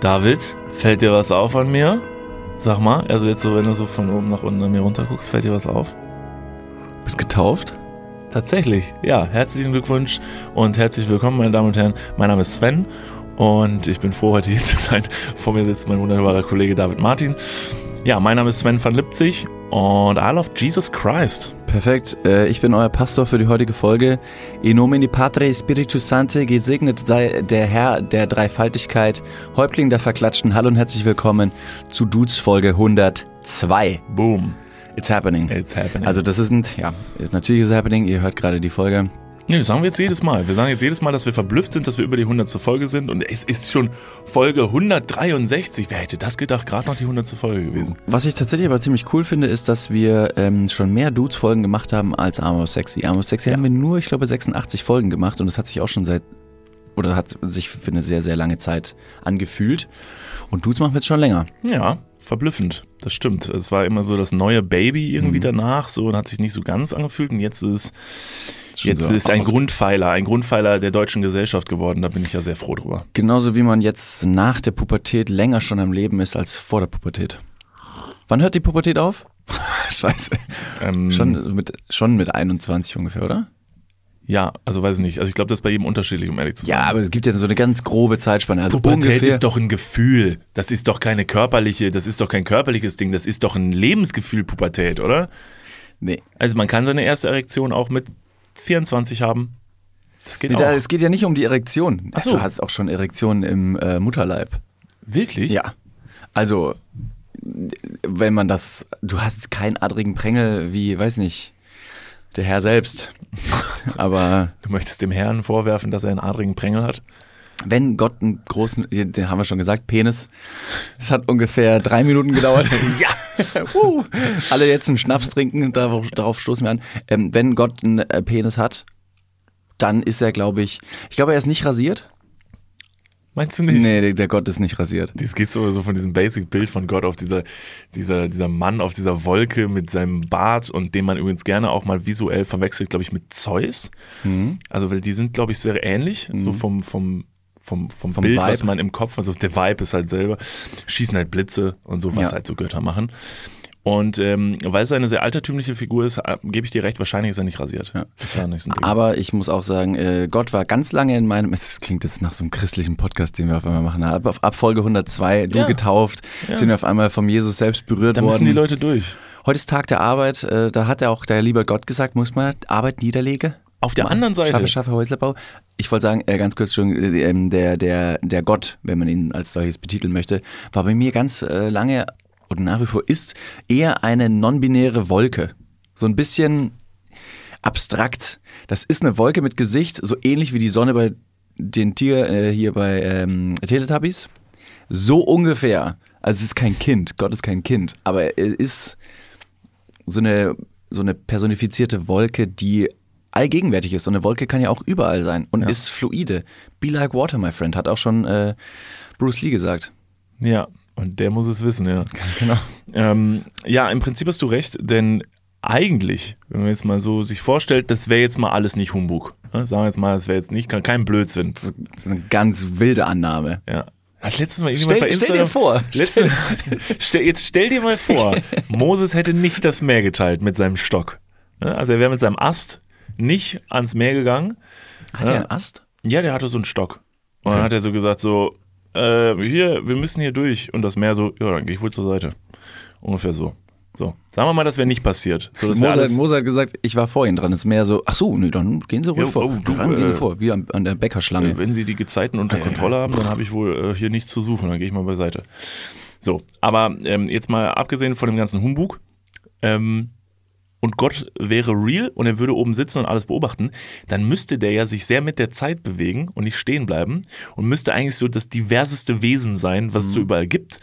David, fällt dir was auf an mir? Sag mal, also jetzt so, wenn du so von oben nach unten an mir runter guckst, fällt dir was auf? Bist getauft? Tatsächlich, ja. Herzlichen Glückwunsch und herzlich willkommen, meine Damen und Herren. Mein Name ist Sven und ich bin froh, heute hier zu sein. Vor mir sitzt mein wunderbarer Kollege David Martin. Ja, mein Name ist Sven van Lipzig und I love Jesus Christ. Perfekt. Äh, ich bin euer Pastor für die heutige Folge. In nomine Patre Spiritus Sancte, gesegnet sei der Herr der Dreifaltigkeit, Häuptling der Verklatschten. Hallo und herzlich willkommen zu Dudes Folge 102. Boom. It's happening. It's happening. Also das ist ein, ja, natürlich ist happening. Ihr hört gerade die Folge. Nee, das sagen wir jetzt jedes Mal. Wir sagen jetzt jedes Mal, dass wir verblüfft sind, dass wir über die 100. Folge sind. Und es ist schon Folge 163. Wer hätte das gedacht? Gerade noch die 100. Folge gewesen. Was ich tatsächlich aber ziemlich cool finde, ist, dass wir ähm, schon mehr Dudes-Folgen gemacht haben als Armor Sexy. Armor Sexy Ja. haben wir nur, ich glaube, 86 Folgen gemacht und das hat sich auch schon seit, oder hat sich für eine sehr, sehr lange Zeit angefühlt. Und Dudes machen wir jetzt schon länger. Ja, verblüffend. Das stimmt. Es war immer so das neue Baby irgendwie Mhm. danach, so und hat sich nicht so ganz angefühlt. Und jetzt ist Schon jetzt so ist ein Grundpfeiler, ein Grundpfeiler der deutschen Gesellschaft geworden. Da bin ich ja sehr froh drüber. Genauso wie man jetzt nach der Pubertät länger schon am Leben ist als vor der Pubertät. Wann hört die Pubertät auf? Scheiße. Ähm, Schon mit, schon mit 21 ungefähr, oder? Ja, also weiß ich nicht. Also ich glaube, das ist bei jedem unterschiedlich, um ehrlich zu sein. Ja, aber es gibt ja so eine ganz grobe Zeitspanne. Also Pubertät ist doch ein Gefühl. Das ist doch keine körperliche, das ist doch kein körperliches Ding. Das ist doch ein Lebensgefühl, Pubertät, oder? nee. Also man kann seine erste Erektion auch mit 24 haben. Das geht Nee, auch. da, es geht ja nicht um die Erektion. Ach so. Du hast auch schon Erektionen im äh, Mutterleib. Wirklich? Ja. Also, wenn man das, du hast keinen adrigen Prängel wie, weiß nicht, der Herr selbst. Aber Du möchtest dem Herrn vorwerfen, dass er einen adrigen Prängel hat? Wenn Gott einen großen, den haben wir schon gesagt, Penis, es hat ungefähr drei Minuten gedauert. Ja. uh, alle jetzt einen Schnaps trinken, darauf, darauf stoßen wir an. Ähm, wenn Gott einen äh, Penis hat, dann ist er, glaube ich, ich glaube, er ist nicht rasiert. Meinst du nicht? Nee, der, der Gott ist nicht rasiert. Das geht so, so von diesem Basic-Bild von Gott auf dieser, dieser, dieser Mann auf dieser Wolke mit seinem Bart und den man übrigens gerne auch mal visuell verwechselt, glaube ich, mit Zeus. Mhm. Also, weil die sind, glaube ich, sehr ähnlich, so vom, vom, vom, vom, Vom Bild, was Vibe. man im Kopf, also der Vibe ist halt selber, schießen halt Blitze und so, was Ja. halt so Götter machen. Und ähm, weil es eine sehr altertümliche Figur ist, äh, gebe ich dir recht, wahrscheinlich ist er nicht rasiert. Ja. Das war nicht so ein Ding. Aber ich muss auch sagen, äh, Gott war ganz lange in meinem, es klingt jetzt nach so einem christlichen Podcast, den wir auf einmal machen, ab, ab Folge 102, du Ja. getauft, Ja. sind wir auf einmal vom Jesus selbst berührt da worden. müssen die Leute durch. Heute ist Tag der Arbeit, äh, da hat er auch der liebe Gott gesagt, muss man Arbeit niederlegen? Auf der anderen Seite. Schaffe, schaffe Häuslerbau. Ich wollte sagen, äh, ganz kurz schon, äh, ähm, der, der, der Gott, wenn man ihn als solches betiteln möchte, war bei mir ganz äh, lange und nach wie vor ist eher eine non-binäre Wolke. So ein bisschen abstrakt. Das ist eine Wolke mit Gesicht, so ähnlich wie die Sonne bei den Tier äh, hier bei ähm, Teletubbies. So ungefähr. Also es ist kein Kind, Gott ist kein Kind, aber er ist so eine, so eine personifizierte Wolke, die allgegenwärtig ist. Und eine Wolke kann ja auch überall sein und Ja. ist fluide. Be like water, my friend, hat auch schon äh, Bruce Lee gesagt. Ja, und der muss es wissen, ja. Genau. Ähm, ja, im Prinzip hast du recht, denn eigentlich, wenn man jetzt mal so sich vorstellt, das wäre jetzt mal alles nicht Humbug. Ne? Sagen wir jetzt mal, das wäre jetzt nicht kein, Blödsinn. Das ist eine ganz wilde Annahme. Ja. Hat letztes Mal Stell- bei stell dir Instagram, vor. Letzte, stell, jetzt stell dir mal vor, Moses hätte nicht das Meer geteilt mit seinem Stock. Also er wäre mit seinem Ast nicht ans Meer gegangen. Hat Ja. er einen Ast? Ja, der hatte so einen Stock. Und dann hat er so gesagt, so, äh, hier, wir müssen hier durch. Und das Meer so, ja, dann gehe ich wohl zur Seite. Ungefähr so. So. Sagen wir mal, das wäre nicht passiert. So, Mose hat gesagt, ich war vor Ihnen dran. Das mehr so, ach so, nee, dann gehen Sie ruhig Ja, vor. oh, du, dann gehen Sie äh, vor, wie an, an der Bäckerschlange. Äh, Wenn Sie die Gezeiten unter Ja, ja, Kontrolle ja. haben, dann habe ich wohl äh, hier nichts zu suchen. Dann gehe ich mal beiseite. So, aber ähm, jetzt mal abgesehen von dem ganzen Humbug, ähm, und Gott wäre real und er würde oben sitzen und alles beobachten, dann müsste der ja sich sehr mit der Zeit bewegen und nicht stehen bleiben und müsste eigentlich so das diverseste Wesen sein, was es so überall gibt.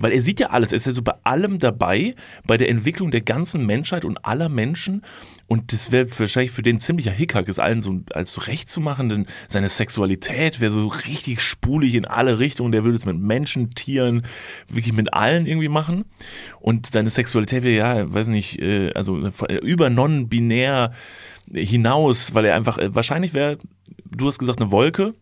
Weil er sieht ja alles, er ist ja so bei allem dabei, bei der Entwicklung der ganzen Menschheit und aller Menschen. Und das wäre wahrscheinlich für den ziemlicher Hickhack, es allen so als recht zu machen, denn seine Sexualität wäre so richtig spulig in alle Richtungen. Der würde es mit Menschen, Tieren, wirklich mit allen irgendwie machen. Und seine Sexualität wäre ja, weiß nicht, äh, also über non-binär hinaus, weil er einfach, äh, wahrscheinlich wäre, du hast gesagt, eine Wolke,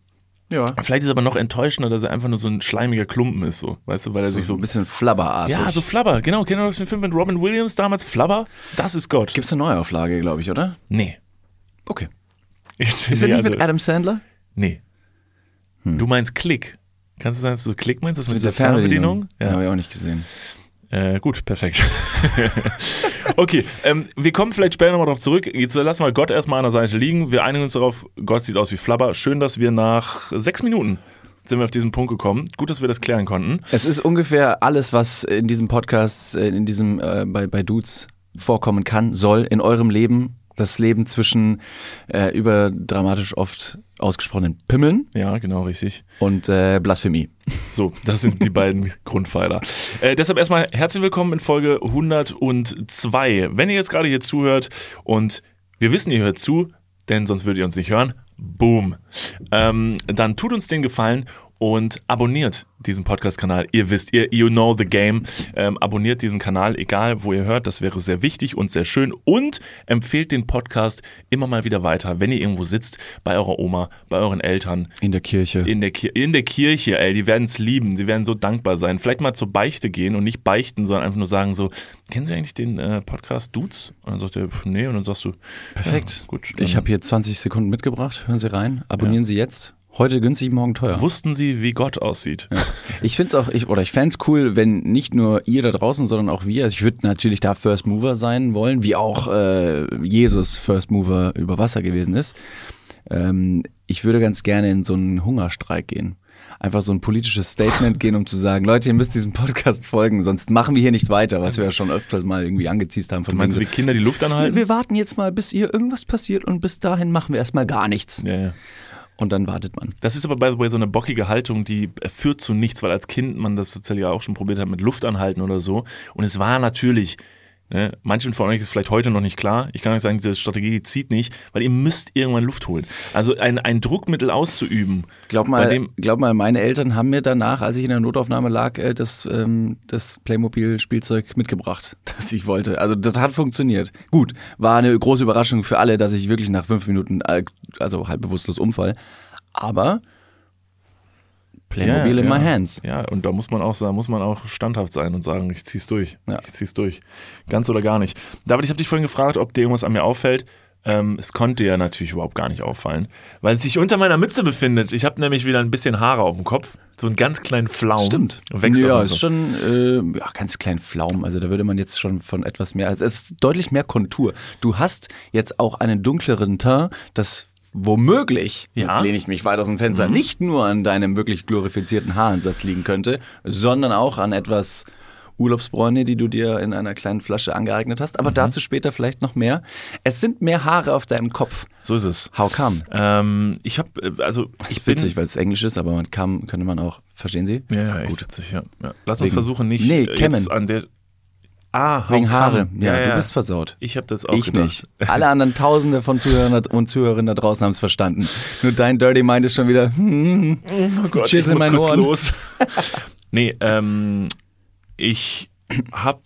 Ja. Vielleicht ist er aber noch enttäuschender, dass er einfach nur so ein schleimiger Klumpen ist, so, weißt du, weil er sich So so. ein bisschen flabberartig. ja, so Flubber, genau. Kennt ihr noch den Film mit Robin Williams damals? Flubber? Das ist Gott. Gibt's eine Neuauflage, glaube ich, oder? Nee. Okay. Ist Ist er nicht mit Adam Sandler? Nee. Du meinst Klick. Kannst du sagen, dass du Klick meinst? Das mit dieser Fernbedienung? Fernbedienung? Ja, habe ich auch nicht gesehen. Äh, gut, perfekt. okay, ähm, wir kommen vielleicht später nochmal darauf zurück. Jetzt lassen wir Gott erstmal an der Seite liegen. Wir einigen uns darauf, Gott sieht aus wie Flabber. Schön, dass wir nach sechs Minuten sind wir auf diesen Punkt gekommen. Gut, dass wir das klären konnten. Es ist ungefähr alles, was in diesem Podcast, äh, in diesem, äh, bei, bei Dudes vorkommen kann, soll in eurem Leben. Das Leben zwischen äh, überdramatisch oft ausgesprochenen Pimmeln Ja, genau, richtig. und äh, Blasphemie. So, das sind die beiden Grundpfeiler. Äh, deshalb erstmal herzlich willkommen in Folge 102. Wenn ihr jetzt gerade hier zuhört und wir wissen, ihr hört zu, denn sonst würdet ihr uns nicht hören, boom. Ähm, dann tut uns den Gefallen und abonniert diesen Podcast-Kanal. Ihr wisst, ihr, you know the game. Ähm, abonniert diesen Kanal, egal wo ihr hört. Das wäre sehr wichtig und sehr schön. Und empfehlt den Podcast immer mal wieder weiter, wenn ihr irgendwo sitzt, bei eurer Oma, bei euren Eltern, In der Kirche. in der, Ki in der Kirche, ey, die werden es lieben, die werden so dankbar sein. Vielleicht mal zur Beichte gehen und nicht beichten, sondern einfach nur sagen so, kennen Sie eigentlich den äh, Podcast Dudes? Und dann sagt er, nee, und dann sagst du, Perfekt. Ja, gut. Ich habe hier 20 Sekunden mitgebracht. Hören Sie rein. Abonnieren Sie jetzt. Heute günstig, morgen teuer. Wussten Sie, wie Gott aussieht? Ich finde es auch, ich, oder ich fände es cool, wenn nicht nur ihr da draußen, sondern auch wir, ich würde natürlich da First Mover sein wollen, wie auch äh, Jesus First Mover über Wasser gewesen ist. Ähm, ich würde ganz gerne in so einen Hungerstreik gehen. Einfach so ein politisches Statement gehen, um zu sagen, Leute, ihr müsst diesem Podcast folgen, sonst machen wir hier nicht weiter, was wir ja schon öfters mal irgendwie angeziest haben. Von Du meinst du, wie Kinder die Luft anhalten? wir warten jetzt mal, bis hier irgendwas passiert und bis dahin machen wir erstmal gar nichts. Ja, ja. Und dann wartet man. Das ist aber, by the way, so eine bockige Haltung, die äh, führt zu nichts, weil als Kind man das tatsächlich auch schon probiert hat mit Luft anhalten oder so. Und es war natürlich, ne, manchen von euch ist vielleicht heute noch nicht klar, ich kann euch sagen, diese Strategie zieht nicht, weil ihr müsst irgendwann Luft holen. Also ein, ein Druckmittel auszuüben. Glaub mal, glaub mal, meine Eltern haben mir danach, als ich in der Notaufnahme lag, äh, das, ähm, das Playmobil-Spielzeug mitgebracht, das ich wollte. Also das hat funktioniert. Gut, war eine große Überraschung für alle, dass ich wirklich nach fünf Minuten, äh, also halb bewusstlos umfall. Aber Playmobil ja, in ja, my hands. Ja, und da muss man auch sagen, muss man auch standhaft sein und sagen, ich zieh's durch. Ja. Ich zieh's durch. Ganz oder gar nicht. David, ich habe dich vorhin gefragt, ob dir irgendwas an mir auffällt. Ähm, es konnte ja natürlich überhaupt gar nicht auffallen, weil es sich unter meiner Mütze befindet. Ich habe nämlich wieder ein bisschen Haare auf dem Kopf, so einen ganz kleinen Flaum. Stimmt. Wächst ja, ist schon äh, ja, ganz klein Pflaum. Also da würde man jetzt schon von etwas mehr, also es ist deutlich mehr Kontur. Du hast jetzt auch einen dunkleren Teint, das womöglich, Ja. jetzt lehne ich mich weit aus dem Fenster, Mhm. nicht nur an deinem wirklich glorifizierten Haaransatz liegen könnte, sondern auch an etwas Urlaubsbräune, die du dir in einer kleinen Flasche angeeignet hast. Mhm. Aber dazu später vielleicht noch mehr. Es sind mehr Haare auf deinem Kopf. So ist es. How come? Ähm, ich habe, also Das ich ist bin, witzig, weil es Englisch ist, aber man kam, könnte man auch, verstehen Sie? ja, ja, echt witzig, ja. ja. Lass uns versuchen, nicht Nee, äh, jetzt an der. Ah, Wegen? Haare. Ja, du bist versaut. Ich habe das auch Ich gedacht. nicht. Alle anderen Tausende von Zuhörern und Zuhörerinnen da draußen haben es verstanden. Nur dein Dirty Mind ist schon wieder. Hm, Oh Gott, Schiss ich in muss kurz Ohren. los. nee, ähm, ich habe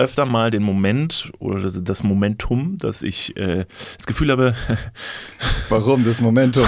öfter mal den Moment oder das Momentum, dass ich äh, das Gefühl habe, warum das Momentum?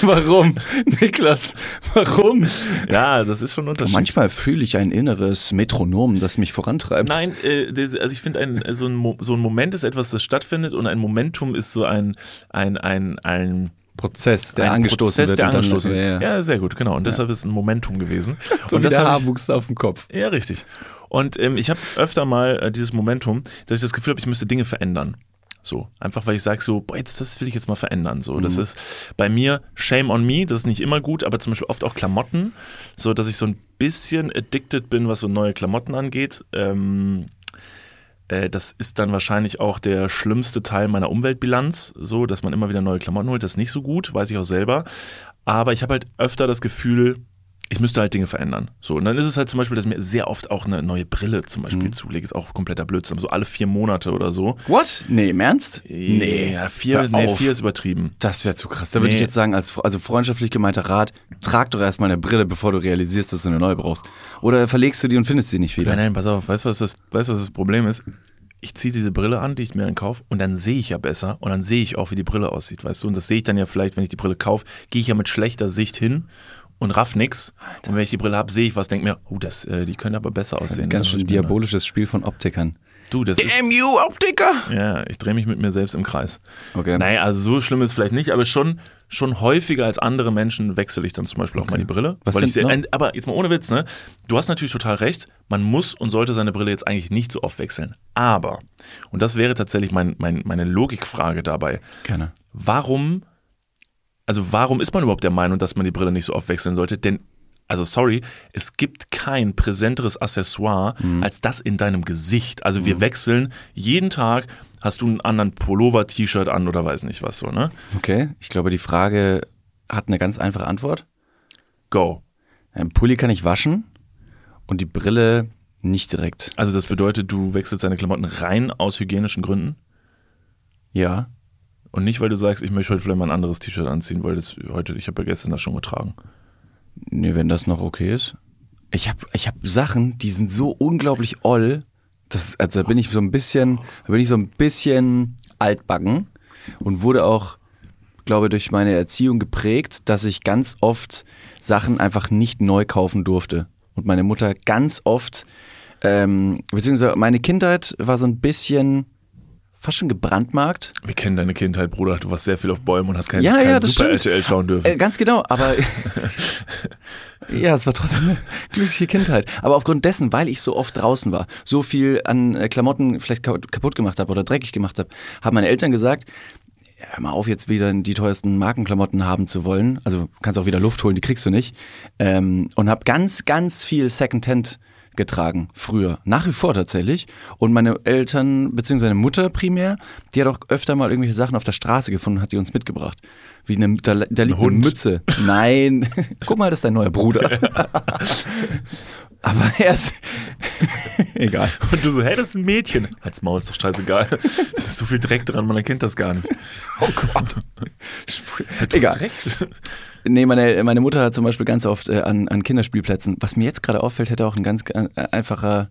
warum? Niklas, warum? ja, das ist schon ein Unterschied. Manchmal fühle ich ein inneres Metronom, das mich vorantreibt. Nein, äh, also ich finde, ein, so, ein, so ein Moment ist etwas, das stattfindet und ein Momentum ist so ein, ein, ein, ein Prozess, der ein angestoßen Prozess, wird. der angestoßen ja, wird. ja. Ja, sehr gut, genau. Und deshalb ist es ein Momentum gewesen. So und wie der hab ich- Haarwuchs auf dem Kopf. Ja, richtig. Und ähm, ich habe öfter mal äh, dieses Momentum, dass ich das Gefühl habe, ich müsste Dinge verändern. So, einfach weil ich sage so, boah, jetzt das will ich jetzt mal verändern. So, das ist bei mir Shame on me, das ist nicht immer gut, aber zum Beispiel oft auch Klamotten, so dass ich so ein bisschen addicted bin, was so neue Klamotten angeht. Ähm, äh, das ist dann wahrscheinlich auch der schlimmste Teil meiner Umweltbilanz, so dass man immer wieder neue Klamotten holt. Das ist nicht so gut, weiß ich auch selber. Aber ich habe halt öfter das Gefühl, ich müsste halt Dinge verändern. So, und dann ist es halt zum Beispiel, dass ich mir sehr oft auch eine neue Brille zum Beispiel Mhm. zulege. Ist auch kompletter Blödsinn. So alle vier Monate oder so. What? Nee, im Ernst? Nee. Ja, vier, nee, vier ist übertrieben. Das wäre zu krass. Da würde Nee. ich jetzt sagen, als also freundschaftlich gemeinter Rat, trag doch erstmal eine Brille, bevor du realisierst, dass du eine neue brauchst. Oder verlegst du die und findest sie nicht wieder. Nein, nein, pass auf, weißt du, was das, weißt, was das Problem ist? ich ziehe diese Brille an, die ich mir dann kaufe, und dann sehe ich ja besser und dann sehe ich auch, wie die Brille aussieht, weißt du? Und das sehe ich dann ja vielleicht, wenn ich die Brille kaufe, gehe ich ja mit schlechter Sicht hin und raff nix. Und wenn ich die Brille habe, sehe ich was, denke mir, oh, das, äh, die können aber besser aussehen. Ganz Das schön hab ich mir diabolisches Spiel von Optikern. Du, das ist, MU-Optiker! ja, ich drehe mich mit mir selbst im Kreis. Okay. Naja, also so schlimm ist es vielleicht nicht, aber schon, schon häufiger als andere Menschen wechsle ich dann zum Beispiel auch mal die Brille. Was weil ich sehr, noch? aber jetzt mal ohne Witz, ne? Du hast natürlich total recht, man muss und sollte seine Brille jetzt eigentlich nicht so oft wechseln. Aber, und das wäre tatsächlich mein, mein, meine Logikfrage dabei, Gerne. warum, also warum ist man überhaupt der Meinung, dass man die Brille nicht so oft wechseln sollte? Denn, also sorry, es gibt kein präsenteres Accessoire als das in deinem Gesicht. Also wir wechseln jeden Tag, hast du einen anderen Pullover, T-Shirt an oder weiß nicht was so, ne? Okay, ich glaube, die Frage hat eine ganz einfache Antwort. Go. Ein Pulli kann ich waschen und die Brille nicht direkt. Also das bedeutet, du wechselst deine Klamotten rein aus hygienischen Gründen Ja. Und nicht, weil du sagst, ich möchte heute vielleicht mal ein anderes T-Shirt anziehen, weil das heute, ich habe ja gestern das schon getragen. Nee, wenn das noch okay ist. Ich habe ich hab Sachen, die sind so unglaublich oll. Das, also da bin ich so ein bisschen, da bin ich so ein bisschen altbacken und wurde auch, glaube durch meine Erziehung geprägt, dass ich ganz oft Sachen einfach nicht neu kaufen durfte. Und meine Mutter ganz oft, ähm, beziehungsweise meine Kindheit war so ein bisschen fast schon gebrandmarkt. Wir kennen deine Kindheit, Bruder. Du warst sehr viel auf Bäumen und hast kein, Ja, kein ja, Super stimmt. RTL schauen dürfen. Äh, ganz genau, aber ja, es war trotzdem eine glückliche Kindheit. Aber aufgrund dessen, weil ich so oft draußen war, so viel an äh, Klamotten vielleicht ka- kaputt gemacht habe oder dreckig gemacht habe, haben meine Eltern gesagt, ja, hör mal auf, jetzt wieder die teuersten Markenklamotten haben zu wollen. Also kannst auch wieder Luft holen, die kriegst du nicht. Ähm, und habe ganz, ganz viel Secondhand getragen, früher. Nach wie vor tatsächlich. Und meine Eltern, beziehungsweise meine Mutter primär, die hat auch öfter mal irgendwelche Sachen auf der Straße gefunden, hat die uns mitgebracht. Wie eine, da, da liegt eine Hund. Mütze. Nein, guck mal, das ist dein neuer Bruder. Aber er ist, egal. Und du so, hey, das ist ein Mädchen. Halt's Maul, ist doch scheißegal. Es ist so viel Dreck dran, man erkennt das gar nicht. Oh Gott. Du Egal. hast recht. Nee, meine, meine Mutter hat zum Beispiel ganz oft äh, an, an Kinderspielplätzen, was mir jetzt gerade auffällt, hätte auch ein ganz äh, einfacher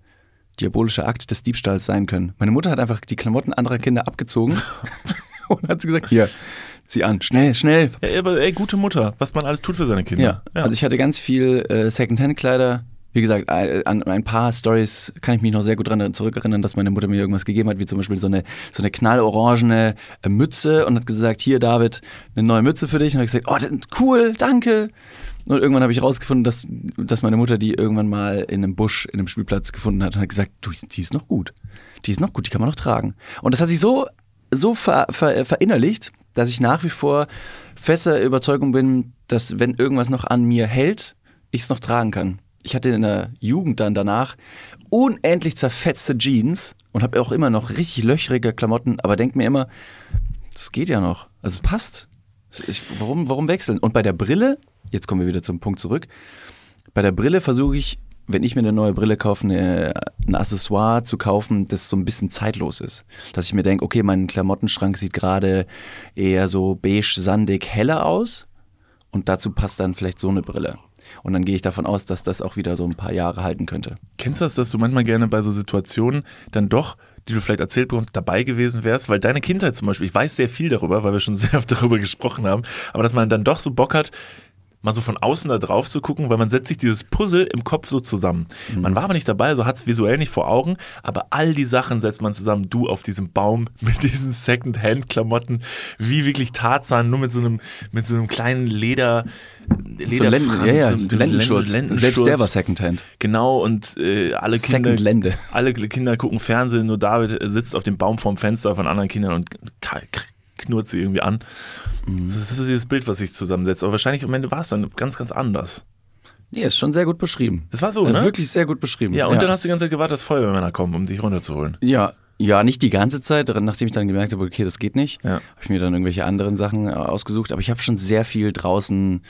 diabolischer Akt des Diebstahls sein können. Meine Mutter hat einfach die Klamotten anderer Kinder abgezogen und hat sie gesagt, hier, zieh an, schnell, schnell. Ja, aber ey, gute Mutter, was man alles tut für seine Kinder. Ja, also ich hatte ganz viel äh, Secondhand-Kleider. Wie gesagt, äh, an ein paar Stories kann ich mich noch sehr gut dran zurückerinnern, dass meine Mutter mir irgendwas gegeben hat, wie zum Beispiel so eine, so eine knallorangene äh, Mütze und hat gesagt, hier David, eine neue Mütze für dich. Und ich gesagt, oh, cool, danke. Und irgendwann habe ich rausgefunden, dass, dass meine Mutter die irgendwann mal in einem Busch, in einem Spielplatz gefunden hat und hat gesagt, du, die ist noch gut. Die ist noch gut, die kann man noch tragen. Und das hat sich so, so ver, ver, verinnerlicht, dass ich nach wie vor fester Überzeugung bin, dass wenn irgendwas noch an mir hält, ich es noch tragen kann. Ich hatte in der Jugend dann danach unendlich zerfetzte Jeans und habe auch immer noch richtig löchrige Klamotten, aber denk mir immer, das geht ja noch. Also es passt. Ich, warum, warum wechseln? Und bei der Brille, jetzt kommen wir wieder zum Punkt zurück, bei der Brille versuche ich, wenn ich mir eine neue Brille kaufe, eine, ein Accessoire zu kaufen, das so ein bisschen zeitlos ist. Dass ich mir denke, okay, mein Klamottenschrank sieht gerade eher so beige, sandig, heller aus und dazu passt dann vielleicht so eine Brille. Und dann gehe ich davon aus, dass das auch wieder so ein paar Jahre halten könnte. Kennst du das, dass du manchmal gerne bei so Situationen dann doch, die du vielleicht erzählt bekommst, dabei gewesen wärst? Weil deine Kindheit zum Beispiel, ich weiß sehr viel darüber, weil wir schon sehr oft darüber gesprochen haben, aber dass man dann doch so Bock hat, mal so von außen da drauf zu gucken, weil man setzt sich dieses Puzzle im Kopf so zusammen. Man war aber nicht dabei, so hat es visuell nicht vor Augen, aber all die Sachen setzt man zusammen. Du auf diesem Baum mit diesen Second-Hand-Klamotten, wie wirklich Tarzan, nur mit so einem, mit so einem kleinen Leder, So Lenden, Lederfranz, ja, ja, Lendenschurz. Lendenschurz. Selbst der war Secondhand. Genau, und äh, alle Kinder, alle Kinder gucken Fernsehen, nur David sitzt auf dem Baum vorm Fenster von anderen Kindern und knurrt sie irgendwie an. Mhm. Das ist so dieses Bild, was sich zusammensetzt. Aber wahrscheinlich am Ende war es dann ganz, ganz anders. Nee, ist schon sehr gut beschrieben. Das war so, Äh, ne? Wirklich sehr gut beschrieben. Ja, und dann hast du die ganze Zeit gewartet, dass Feuerwehrmänner kommen, um dich runterzuholen. Ja, ja, nicht die ganze Zeit, nachdem ich dann gemerkt habe, okay, das geht nicht, Ja. habe ich mir dann irgendwelche anderen Sachen äh, ausgesucht, aber ich habe schon sehr viel draußen.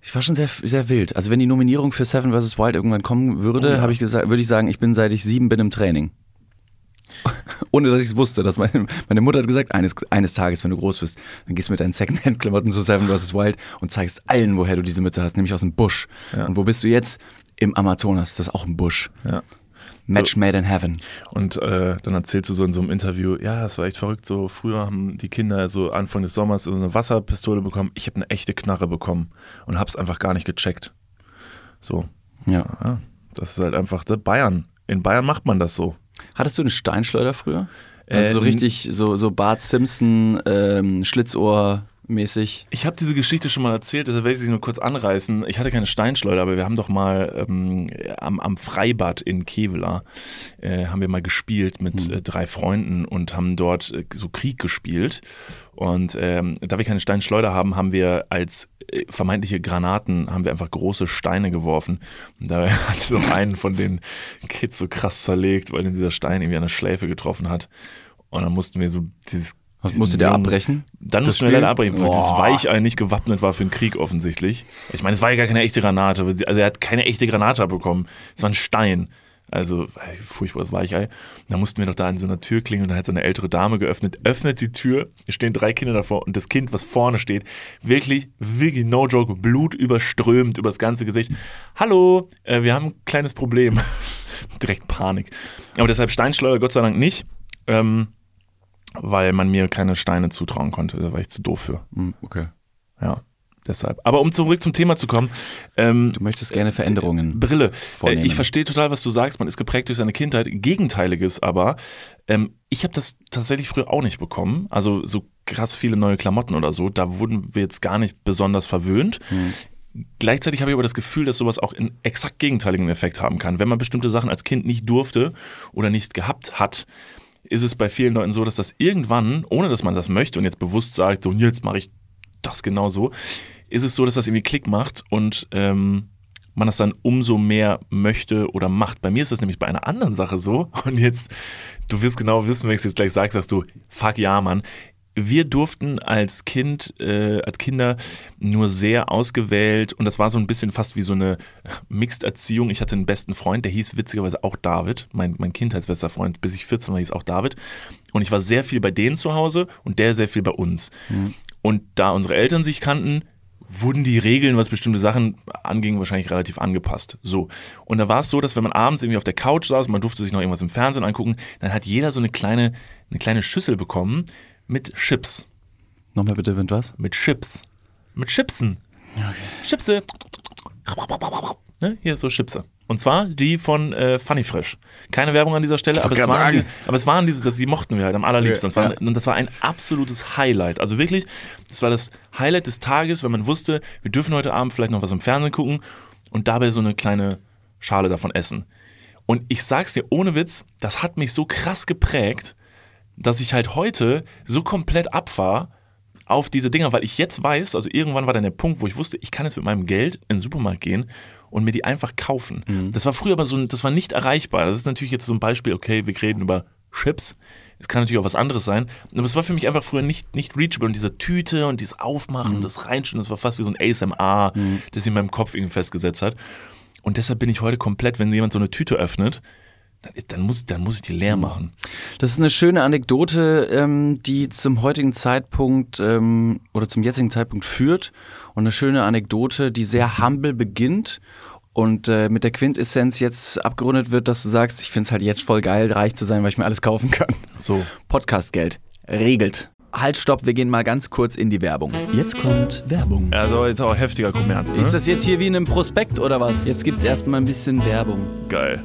Ich war schon sehr, sehr wild. Also wenn die Nominierung für Seven vs. Wild irgendwann kommen würde, Oh ja. habe ich gesagt, würde ich sagen, ich bin seit ich sieben bin im Training. Ohne dass ich es wusste. Dass meine, meine Mutter hat gesagt, eines, eines Tages, wenn du groß bist, dann gehst du mit deinen Secondhand-Klamotten zu Seven vs. Wild und zeigst allen, woher du diese Mütze hast, nämlich aus dem Busch. Ja. Und wo bist du jetzt? Im Amazonas, das ist auch ein Busch. Ja. Match made in heaven. Und äh, dann erzählst du so in so einem Interview, ja, das war echt verrückt. So früher haben die Kinder so Anfang des Sommers so eine Wasserpistole bekommen. Ich habe eine echte Knarre bekommen und hab's einfach gar nicht gecheckt. So, Ja. ja, das ist halt einfach der Bayern. In Bayern macht man das so. Hattest du eine Steinschleuder früher? Also so Ähm, richtig, so, so Bart Simpson, ähm, Schlitzohr mäßig. Ich habe diese Geschichte schon mal erzählt, deshalb werde ich sie nur kurz anreißen. Ich hatte keine Steinschleuder, aber wir haben doch mal ähm, am, am Freibad in Kevela äh, haben wir mal gespielt mit äh, drei Freunden und haben dort äh, so Krieg gespielt. Und ähm, da wir keine Steinschleuder haben, haben wir als äh, vermeintliche Granaten haben wir einfach große Steine geworfen. Und da hat so einen von den Kids so krass zerlegt, weil ihn dieser Stein irgendwie an der Schläfe getroffen hat. Und dann mussten wir so dieses Was ihr Jungen- abbrechen? dann Das mussten wir leider abbrechen, weil dieses. Weichei nicht gewappnet war für den Krieg offensichtlich. Ich meine, es war ja gar keine echte Granate. Also er hat keine echte Granate abbekommen. Es war ein Stein. Also furchtbares Weichei. Da mussten wir noch da an so einer Tür klingeln und da hat so eine ältere Dame geöffnet, öffnet die Tür, es stehen drei Kinder davor und das Kind, was vorne steht, wirklich, wirklich no joke, Blut überströmt über das ganze Gesicht. Hallo, äh, wir haben ein kleines Problem. Direkt Panik. Aber deshalb Steinschleuder Gott sei Dank nicht. Ähm, weil man mir keine Steine zutrauen konnte. Da war ich zu doof für. Hm, Okay. Ja, deshalb. Aber um zurück zum Thema zu kommen, ähm, Du möchtest gerne Veränderungen. Brille. Äh, vornehmen. ich verstehe total, was du sagst. Man ist geprägt durch seine Kindheit. Gegenteiliges aber. Ähm, ich habe das tatsächlich früher auch nicht bekommen. Also so krass viele neue Klamotten oder so. Da wurden wir jetzt gar nicht besonders verwöhnt. Gleichzeitig habe ich aber das Gefühl, dass sowas auch einen exakt gegenteiligen Effekt haben kann. Wenn man bestimmte Sachen als Kind nicht durfte oder nicht gehabt hat, ist es bei vielen Leuten so, dass das irgendwann, ohne dass man das möchte und jetzt bewusst sagt, so und jetzt mache ich das genau so, ist es so, dass das irgendwie Klick macht und ähm, man das dann umso mehr möchte oder macht. Bei mir ist das nämlich bei einer anderen Sache so und jetzt, du wirst genau wissen, wenn ich es jetzt gleich sage, sagst du, fuck ja, Mann. Wir durften als Kind, äh, als Kinder nur sehr ausgewählt und das war so ein bisschen fast wie so eine Mixed-Erziehung. Ich hatte einen besten Freund, der hieß witzigerweise auch David, mein, mein Kindheitsbester Freund, bis ich 14 war, hieß auch David. Und ich war sehr viel bei denen zu Hause und der sehr viel bei uns. Und da unsere Eltern sich kannten, wurden die Regeln, was bestimmte Sachen anging, wahrscheinlich relativ angepasst. So. Und da war es so, dass wenn man abends irgendwie auf der Couch saß, man durfte sich noch irgendwas im Fernsehen angucken, dann hat jeder so eine kleine, eine kleine Schüssel bekommen mit Chips. Nochmal bitte, wenn was? Mit Chips. Mit Chipsen. Chipse. Ne? Hier so Chipse. Und zwar die von äh, Funny Fresh. Keine Werbung an dieser Stelle, aber es, waren die, aber es waren diese, das, die mochten wir halt am allerliebsten. Das war. Und das war ein absolutes Highlight. Also wirklich, das war das Highlight des Tages, wenn man wusste, wir dürfen heute Abend vielleicht noch was im Fernsehen gucken und dabei so eine kleine Schale davon essen. Und ich sag's dir ohne Witz, das hat mich so krass geprägt, dass ich halt heute so komplett abfahr auf diese Dinger, weil ich jetzt weiß, also irgendwann war dann der Punkt, wo ich wusste, ich kann jetzt mit meinem Geld in den Supermarkt gehen und mir die einfach kaufen. Das war früher aber so, ein- das war nicht erreichbar. Das ist natürlich jetzt so ein Beispiel, okay, wir reden über Chips. Es kann natürlich auch was anderes sein. Aber es war für mich einfach früher nicht, nicht reachable. Und diese Tüte und dieses Aufmachen und das Reinschütten, das war fast wie so ein ASMR, das sich in meinem Kopf irgendwie festgesetzt hat. Und deshalb bin ich heute komplett, wenn jemand so eine Tüte öffnet, dann, ist- dann, muss, dann muss ich die leer machen. Das ist eine schöne Anekdote, ähm, die zum heutigen Zeitpunkt ähm, oder zum jetzigen Zeitpunkt führt. Und eine schöne Anekdote, die sehr humble beginnt und äh, mit der Quintessenz jetzt abgerundet wird, dass du sagst, ich finde es halt jetzt voll geil, reich zu sein, weil ich mir alles kaufen kann. So. Podcastgeld regelt. Halt, stopp, wir gehen mal ganz kurz in die Werbung. Jetzt kommt Werbung. Also jetzt auch heftiger Kommerz, ne? Ist das jetzt hier wie in einem Prospekt oder was? Jetzt gibt's erstmal ein bisschen Werbung. geil.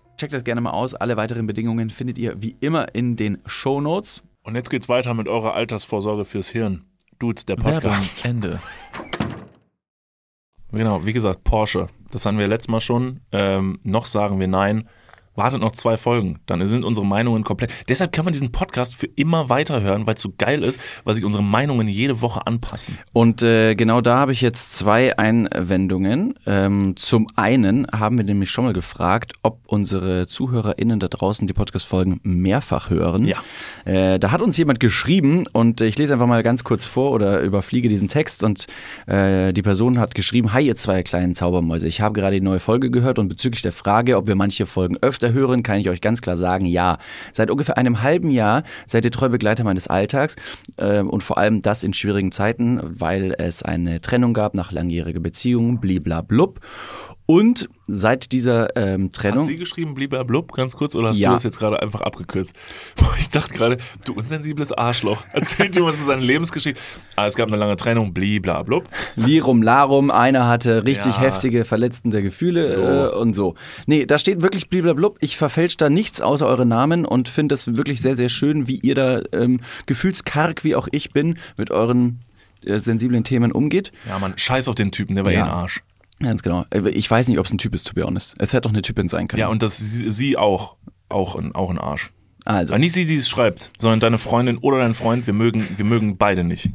Checkt das gerne mal aus. Alle weiteren Bedingungen findet ihr wie immer in den Show Notes. Und jetzt geht's weiter mit eurer Altersvorsorge fürs Hirn. Dudes, der Podcast. Ende. Genau, wie gesagt, Porsche. Das hatten wir letztes Mal schon. Ähm, noch sagen wir nein. Wartet noch zwei Folgen, dann sind unsere Meinungen komplett. Deshalb kann man diesen Podcast für immer weiterhören, weil es so geil ist, weil sich unsere Meinungen jede Woche anpassen. Und äh, genau da habe ich jetzt zwei Einwendungen. Ähm, zum einen haben wir nämlich schon mal gefragt, ob unsere ZuhörerInnen da draußen die Podcast-Folgen mehrfach hören. Ja. Äh, da hat uns jemand geschrieben und ich lese einfach mal ganz kurz vor oder überfliege diesen Text und äh, die Person hat geschrieben, hi ihr zwei kleinen Zaubermäuse, ich habe gerade die neue Folge gehört und bezüglich der Frage, ob wir manche Folgen öfter hören, kann ich euch ganz klar sagen, ja. Seit ungefähr einem halben Jahr seid ihr treu Begleiter meines Alltags äh, und vor allem das in schwierigen Zeiten, weil es eine Trennung gab nach langjähriger Beziehung, bliblablub. Und seit dieser ähm, Hat Trennung... sie geschrieben, blieber blub, ganz kurz, oder hast Ja. du das jetzt gerade einfach abgekürzt? Boah, Ich dachte gerade, du unsensibles Arschloch. Erzählt jemand zu seiner Lebensgeschichte. Ah, es gab eine lange Trennung, blibla blub. Lirum Larum, einer hatte richtig Ja. heftige, verletzende Gefühle So. äh, und so. Nee, da steht wirklich bliblablub. Ich verfälsche da nichts außer eure Namen und finde das wirklich sehr, sehr schön, wie ihr da ähm, gefühlskarg, wie auch ich bin, mit euren äh, sensiblen Themen umgeht. Ja, Mann, scheiß auf den Typen, der war Ja. eh ein Arsch. Ganz genau. Äh, Ich weiß nicht, ob es ein Typ ist, to be honest. Es hätte doch eine Typin sein können. Ja, und das sie, sie auch. Auch ein, auch ein Arsch. also, Aber nicht sie, die es schreibt, sondern deine Freundin oder dein Freund. Wir mögen, wir mögen beide nicht.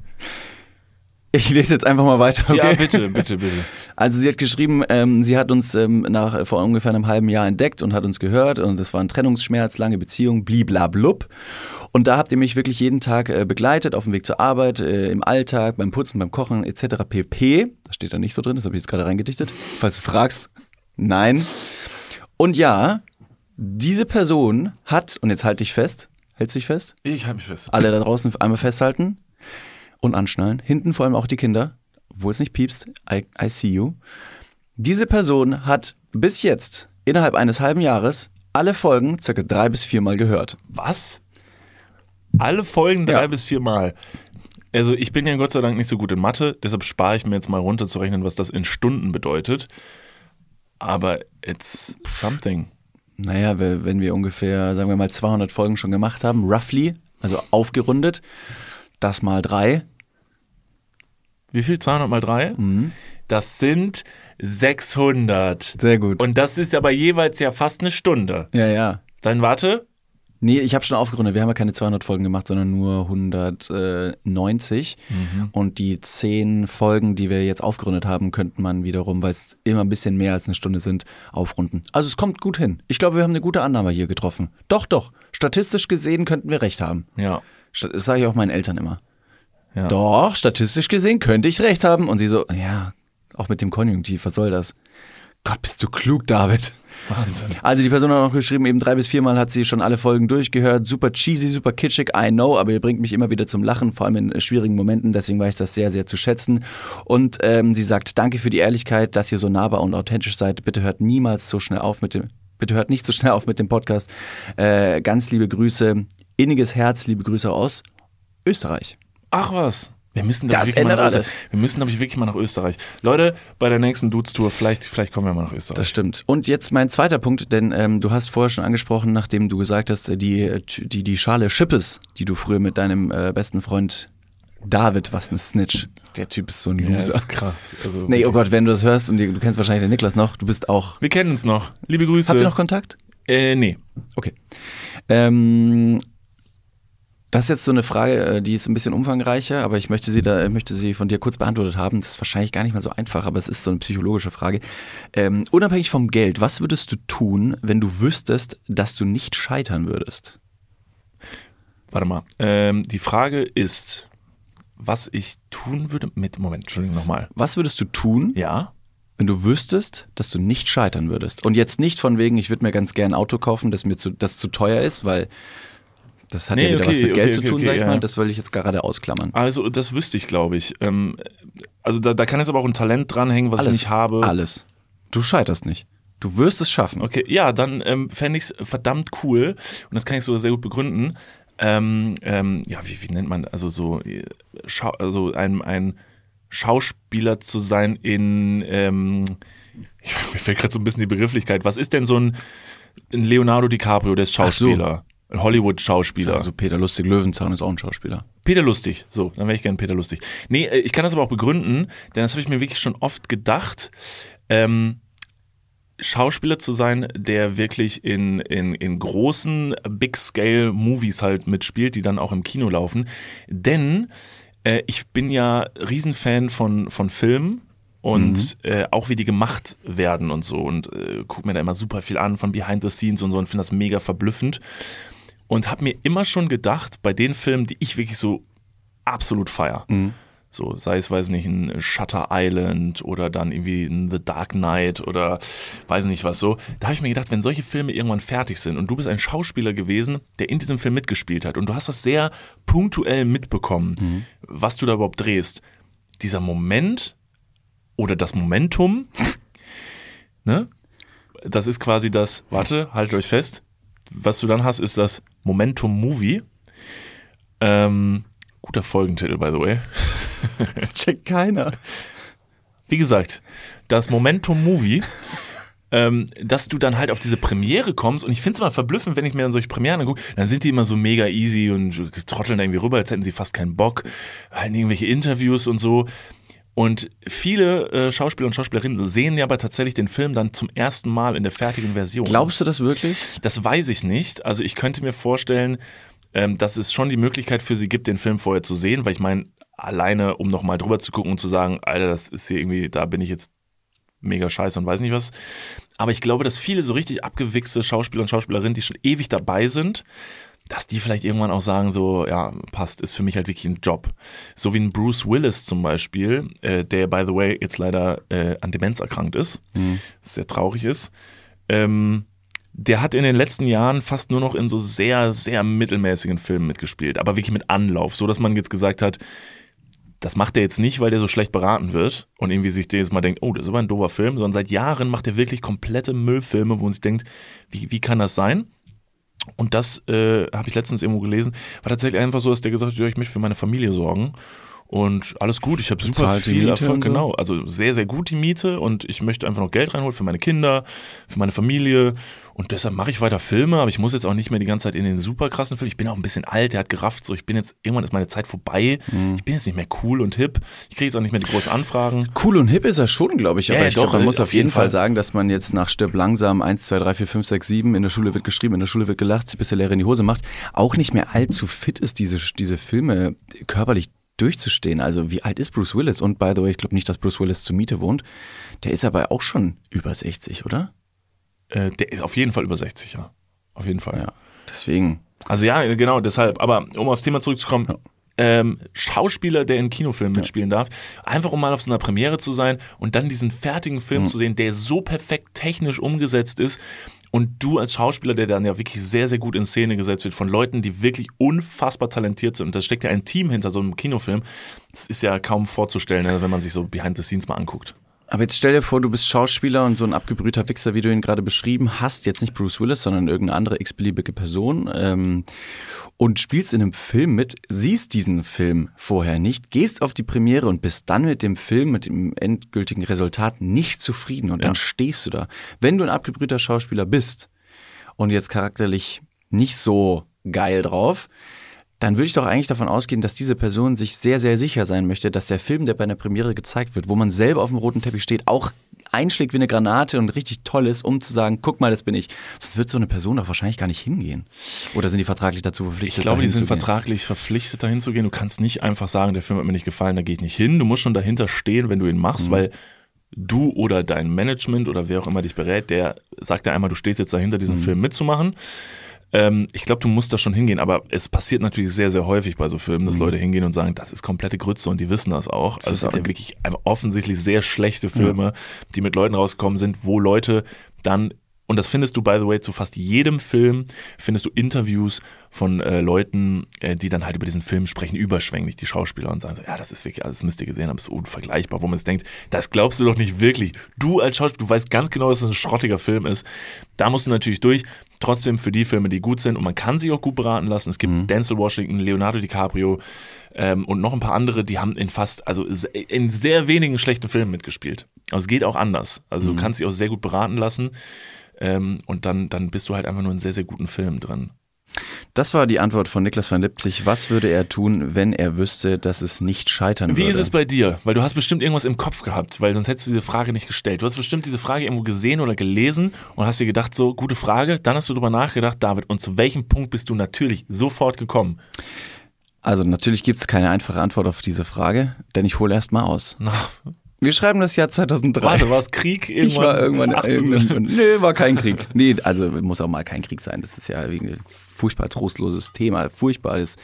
ich lese jetzt einfach mal weiter, okay? Ja, bitte, bitte, bitte. Also sie hat geschrieben, ähm, sie hat uns ähm, nach vor ungefähr einem halben Jahr entdeckt und hat uns gehört und es war ein Trennungsschmerz, lange Beziehung, bliblablub. Und da habt ihr mich wirklich jeden Tag äh, begleitet, auf dem Weg zur Arbeit, äh, im Alltag, beim Putzen, beim Kochen etc. pp. Das steht da nicht so drin, das habe ich jetzt gerade reingedichtet. Falls du fragst, nein. Und ja, diese Person hat, und jetzt halte ich fest, hält sich fest, Ich halte mich fest. alle da draußen einmal festhalten und anschnallen. Hinten vor allem auch die Kinder, obwohl es nicht piepst. I, I see you. Diese Person hat bis jetzt innerhalb eines halben Jahres alle Folgen circa drei bis viermal gehört. Was? Alle Folgen drei Ja. bis vier Mal. Also ich bin ja Gott sei Dank nicht so gut in Mathe, deshalb spare ich mir jetzt mal runterzurechnen, was das in Stunden bedeutet. Aber it's something. Naja, we- wenn wir ungefähr, sagen wir mal, 200 Folgen schon gemacht haben, roughly, also aufgerundet, das mal drei. Wie viel? 200 mal 3? Das sind 600. Sehr gut. Und das ist aber jeweils ja fast eine Stunde. ja, ja. Dann warte, Nee, ich habe schon aufgerundet. Wir haben ja keine 200 Folgen gemacht, sondern nur 190. Mhm. Und die 10 Folgen, die wir jetzt aufgerundet haben, könnte man wiederum, weil es immer ein bisschen mehr als eine Stunde sind, aufrunden. Also es kommt gut hin. Ich glaube, wir haben eine gute Annahme hier getroffen. Doch, doch. Statistisch gesehen könnten wir recht haben. Ja. Das sage ich auch meinen Eltern immer. ja. Doch, statistisch gesehen könnte ich recht haben. Und sie so, ja, auch mit dem Konjunktiv, was soll das? Gott, bist du klug, David. Wahnsinn. Also die Person hat noch geschrieben, eben drei bis viermal hat sie schon alle Folgen durchgehört. Super cheesy, super kitschig, I know, aber ihr bringt mich immer wieder zum Lachen, vor allem in äh, schwierigen Momenten. Deswegen weiß ich das sehr, sehr zu schätzen. Und ähm, sie sagt, danke für die Ehrlichkeit, dass ihr so nahbar und authentisch seid. Bitte hört niemals so schnell auf mit dem, bitte hört nicht so schnell auf mit dem Podcast. Äh, ganz liebe Grüße, inniges Herz, liebe Grüße aus Österreich. Ach was. Wir müssen, Das ich, ändert alles. Österreich. Wir müssen, glaube ich, wirklich mal nach Österreich. Leute, bei der nächsten Dudes-Tour, vielleicht, vielleicht kommen wir mal nach Das Österreich. stimmt. Und jetzt mein zweiter Punkt, denn ähm, du hast vorher schon angesprochen, nachdem du gesagt hast, die, die, die Schale Schippes, die du früher mit deinem äh, besten Freund David, was ein Snitch. Der Typ ist so ein Ja, Loser. das ist krass. Also, nee, oh Gott, wenn du das hörst und du kennst wahrscheinlich den Niklas noch, du bist auch. Wir kennen uns noch. Liebe Grüße. Habt ihr noch Kontakt? Äh, nee. Okay. Ähm, das ist jetzt so eine Frage, äh, die ist ein bisschen umfangreicher, aber ich möchte sie da, möchte sie von dir kurz beantwortet haben. Das ist wahrscheinlich gar nicht mal so einfach, aber es ist so eine psychologische Frage. Ähm, unabhängig vom Geld, was würdest du tun, wenn du wüsstest, dass du nicht scheitern würdest? Warte mal. Ähm, die Frage ist, was ich tun würde mit, Moment, Entschuldigung, nochmal. Was würdest du tun, Ja? wenn du wüsstest, dass du nicht scheitern würdest? Und jetzt nicht von wegen, ich würde mir ganz gern ein Auto kaufen, das mir zu, das zu teuer ist, weil das hat ja Nee, wieder okay, was mit Geld okay, zu tun, okay, sag ich ja. mal. Das will ich jetzt gerade ausklammern. Also, das wüsste ich, glaube ich. Ähm, also, da, da kann jetzt aber auch ein Talent dranhängen, was ich nicht habe. Alles. Du scheiterst nicht. Du wirst es schaffen. Okay, ja, dann ähm, fände ich es verdammt cool und das kann ich sogar sehr gut begründen. Ähm, ähm, ja, wie, wie nennt man, also so, äh, Schau, also ein, ein Schauspieler zu sein in, ähm, ich, mir fällt gerade so ein bisschen die Begrifflichkeit. Was ist denn so ein, ein Leonardo DiCaprio, der ist. Schauspieler, ein Hollywood-Schauspieler? Also Peter Lustig Löwenzahn ist auch ein Schauspieler. Peter Lustig, so, dann wäre ich gern Peter Lustig. Nee, äh, ich kann das aber auch begründen, denn das habe ich mir wirklich schon oft gedacht. Ähm, Schauspieler zu sein, der wirklich in, in, in großen Big-Scale-Movies halt mitspielt, die dann auch im Kino laufen. Denn äh, ich bin ja Riesenfan von, von Filmen und äh, auch wie die gemacht werden und so und äh, guck mir da immer super viel an von Behind the Scenes und so und finde das mega verblüffend und habe mir immer schon gedacht, bei den Filmen, die ich wirklich so absolut feier, so sei es, weiß nicht, ein Shutter Island oder dann irgendwie ein The Dark Knight oder weiß nicht was so, da habe ich mir gedacht, wenn solche Filme irgendwann fertig sind und du bist ein Schauspieler gewesen, der in diesem Film mitgespielt hat und du hast das sehr punktuell mitbekommen, was du da überhaupt drehst, dieser Moment oder das Momentum, ne? Das ist quasi das, warte, haltet euch fest, was du dann hast, ist das Momentum Movie. Ähm, guter Folgentitel, by the way. Das checkt keiner. Wie gesagt, das Momentum Movie, ähm, dass du dann halt auf diese Premiere kommst und ich finde es immer verblüffend, wenn ich mir dann solche Premieren angucke, dann sind die immer so mega easy und trotteln da irgendwie rüber, als hätten sie fast keinen Bock, halten irgendwelche Interviews und so. Und viele äh, Schauspieler und Schauspielerinnen sehen ja aber tatsächlich den Film dann zum ersten Mal in der fertigen Version. Glaubst du das wirklich? Das weiß ich nicht. Also ich könnte mir vorstellen, ähm, dass es schon die Möglichkeit für sie gibt, den Film vorher zu sehen, weil ich meine, alleine, um nochmal drüber zu gucken und zu sagen, Alter, das ist hier irgendwie, da bin ich jetzt mega scheiße und weiß nicht was. Aber ich glaube, dass viele so richtig abgewichste Schauspieler und Schauspielerinnen, die schon ewig dabei sind, dass die vielleicht irgendwann auch sagen, so, ja, passt, ist für mich halt wirklich ein Job. So wie ein Bruce Willis zum Beispiel, äh, der, by the way, jetzt leider äh, an Demenz erkrankt ist, was sehr traurig ist. Ähm, der hat in den letzten Jahren fast nur noch in so sehr, sehr mittelmäßigen Filmen mitgespielt, aber wirklich mit Anlauf, so dass man jetzt gesagt hat, das macht er jetzt nicht, weil der so schlecht beraten wird und irgendwie sich jetzt mal denkt, oh, das ist aber ein doofer Film, sondern seit Jahren macht er wirklich komplette Müllfilme, wo man sich denkt, wie, wie kann das sein? Und das äh, habe ich letztens irgendwo gelesen, war tatsächlich einfach so, dass der gesagt hat, ja, ich möchte für meine Familie sorgen. Und alles gut, ich habe super viel Erfolg, so? genau. Also sehr, sehr gut die Miete und ich möchte einfach noch Geld reinholen für meine Kinder, für meine Familie. Und deshalb mache ich weiter Filme, aber ich muss jetzt auch nicht mehr die ganze Zeit in den super krassen Film. Ich bin auch ein bisschen alt, der hat gerafft, so ich bin jetzt, irgendwann ist meine Zeit vorbei. Mhm. Ich bin jetzt nicht mehr cool und hip. Ich kriege jetzt auch nicht mehr die großen Anfragen. Cool und hip ist er schon, glaube ich. Aber ja, ich doch, glaube, man äh, muss auf jeden Fall Fall. sagen, dass man jetzt nach Stirb langsam 1, 2, 3, 4, 5, 6, 7 in der Schule wird geschrieben, in der Schule wird gelacht, bis der Lehrer in die Hose macht, auch nicht mehr allzu fit ist, diese, diese Filme körperlich durchzustehen. Also wie alt ist Bruce Willis? Und by the way, ich glaube nicht, dass Bruce Willis zur Miete wohnt. Der ist aber auch schon über 60, oder? Äh, der ist auf jeden Fall über 60, ja. Auf jeden Fall. Ja. Deswegen. Also ja, genau, deshalb. Aber um aufs Thema zurückzukommen, ähm, Schauspieler, der in Kinofilmen mitspielen darf, einfach um mal auf so einer Premiere zu sein und dann diesen fertigen Film zu sehen, der so perfekt technisch umgesetzt ist. Und du als Schauspieler, der dann ja wirklich sehr, sehr gut in Szene gesetzt wird, von Leuten, die wirklich unfassbar talentiert sind. Und da steckt ja ein Team hinter so einem Kinofilm. Das ist ja kaum vorzustellen, ne, wenn man sich so Behind the Scenes mal anguckt. Aber jetzt stell dir vor, du bist Schauspieler und so ein abgebrühter Wichser, wie du ihn gerade beschrieben hast, jetzt nicht Bruce Willis, sondern irgendeine andere x-beliebige Person ähm, und spielst in einem Film mit, siehst diesen Film vorher nicht, gehst auf die Premiere und bist dann mit dem Film, mit dem endgültigen Resultat nicht zufrieden und dann Ja. stehst du da. Wenn du ein abgebrühter Schauspieler bist und jetzt charakterlich nicht so geil drauf, dann würde ich doch eigentlich davon ausgehen, dass diese Person sich sehr, sehr sicher sein möchte, dass der Film, der bei einer Premiere gezeigt wird, wo man selber auf dem roten Teppich steht, auch einschlägt wie eine Granate und richtig toll ist, um zu sagen, guck mal, das bin ich. Sonst wird so eine Person doch wahrscheinlich gar nicht hingehen. Oder sind die vertraglich dazu verpflichtet? Ich glaube, die sind vertraglich verpflichtet, dahin zu gehen. Du kannst nicht einfach sagen, der Film hat mir nicht gefallen, da gehe ich nicht hin. Du musst schon dahinter stehen, wenn du ihn Mhm. machst, weil du oder dein Management oder wer auch immer dich berät, der sagt ja einmal, du stehst jetzt dahinter, Mhm. diesen Film mitzumachen. Ähm, ich glaube, du musst da schon hingehen, aber es passiert natürlich sehr, sehr häufig bei so Filmen, dass Leute hingehen und sagen, das ist komplette Grütze und die wissen das auch. Also Mhm. ist es gibt ja wirklich einfach offensichtlich sehr schlechte Filme, die mit Leuten rausgekommen sind, wo Leute dann und das findest du, by the way, zu fast jedem Film, findest du Interviews von äh, Leuten, äh, die dann halt über diesen Film sprechen, überschwänglich, die Schauspieler, und sagen so, ja, das ist wirklich alles, müsst ihr gesehen haben, das ist unvergleichbar, wo man jetzt denkt, das glaubst du doch nicht wirklich. Du als Schauspieler, du weißt ganz genau, dass es ein schrottiger Film ist. Da musst du natürlich durch. Trotzdem für die Filme, die gut sind und man kann sich auch gut beraten lassen. Es gibt Denzel Washington, Leonardo DiCaprio ähm, und noch ein paar andere, die haben in fast, also in sehr wenigen schlechten Filmen mitgespielt. Also es geht auch anders. Also du kannst dich auch sehr gut beraten lassen. Ähm, und dann, dann bist du halt einfach nur in sehr, sehr guten Filmen drin. Das war die Antwort von Niklas van Lipzig. Was würde er tun, wenn er wüsste, dass es nicht scheitern Wie würde? ist es bei dir? Weil du hast bestimmt irgendwas im Kopf gehabt, weil sonst hättest du diese Frage nicht gestellt. Du hast bestimmt diese Frage irgendwo gesehen oder gelesen und hast dir gedacht, so, gute Frage. Dann hast du drüber nachgedacht, David, und zu welchem Punkt bist du natürlich sofort gekommen? Also natürlich gibt es keine einfache Antwort auf diese Frage, denn ich hole erst mal aus. Wir schreiben das Jahr 2003. warte, war es Krieg irgendwann? Ich war irgendwann in 18? irgendeinem, nee, war kein Krieg. Nee, also muss auch mal kein Krieg sein. Das ist ja ein furchtbar trostloses Thema. Furchtbar ist.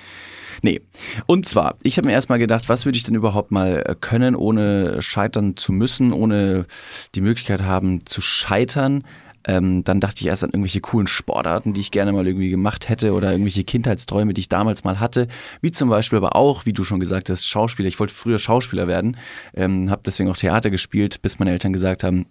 Nee. Und zwar, ich habe mir erstmal gedacht, was würde ich denn überhaupt mal äh, können, ohne scheitern zu müssen, ohne die Möglichkeit haben zu scheitern. Ähm, dann dachte ich erst an irgendwelche coolen Sportarten, die ich gerne mal irgendwie gemacht hätte oder irgendwelche Kindheitsträume, die ich damals mal hatte. Wie zum Beispiel aber auch, wie du schon gesagt hast, Schauspieler. Ich wollte früher Schauspieler werden, ähm, habe deswegen auch Theater gespielt, bis meine Eltern gesagt haben,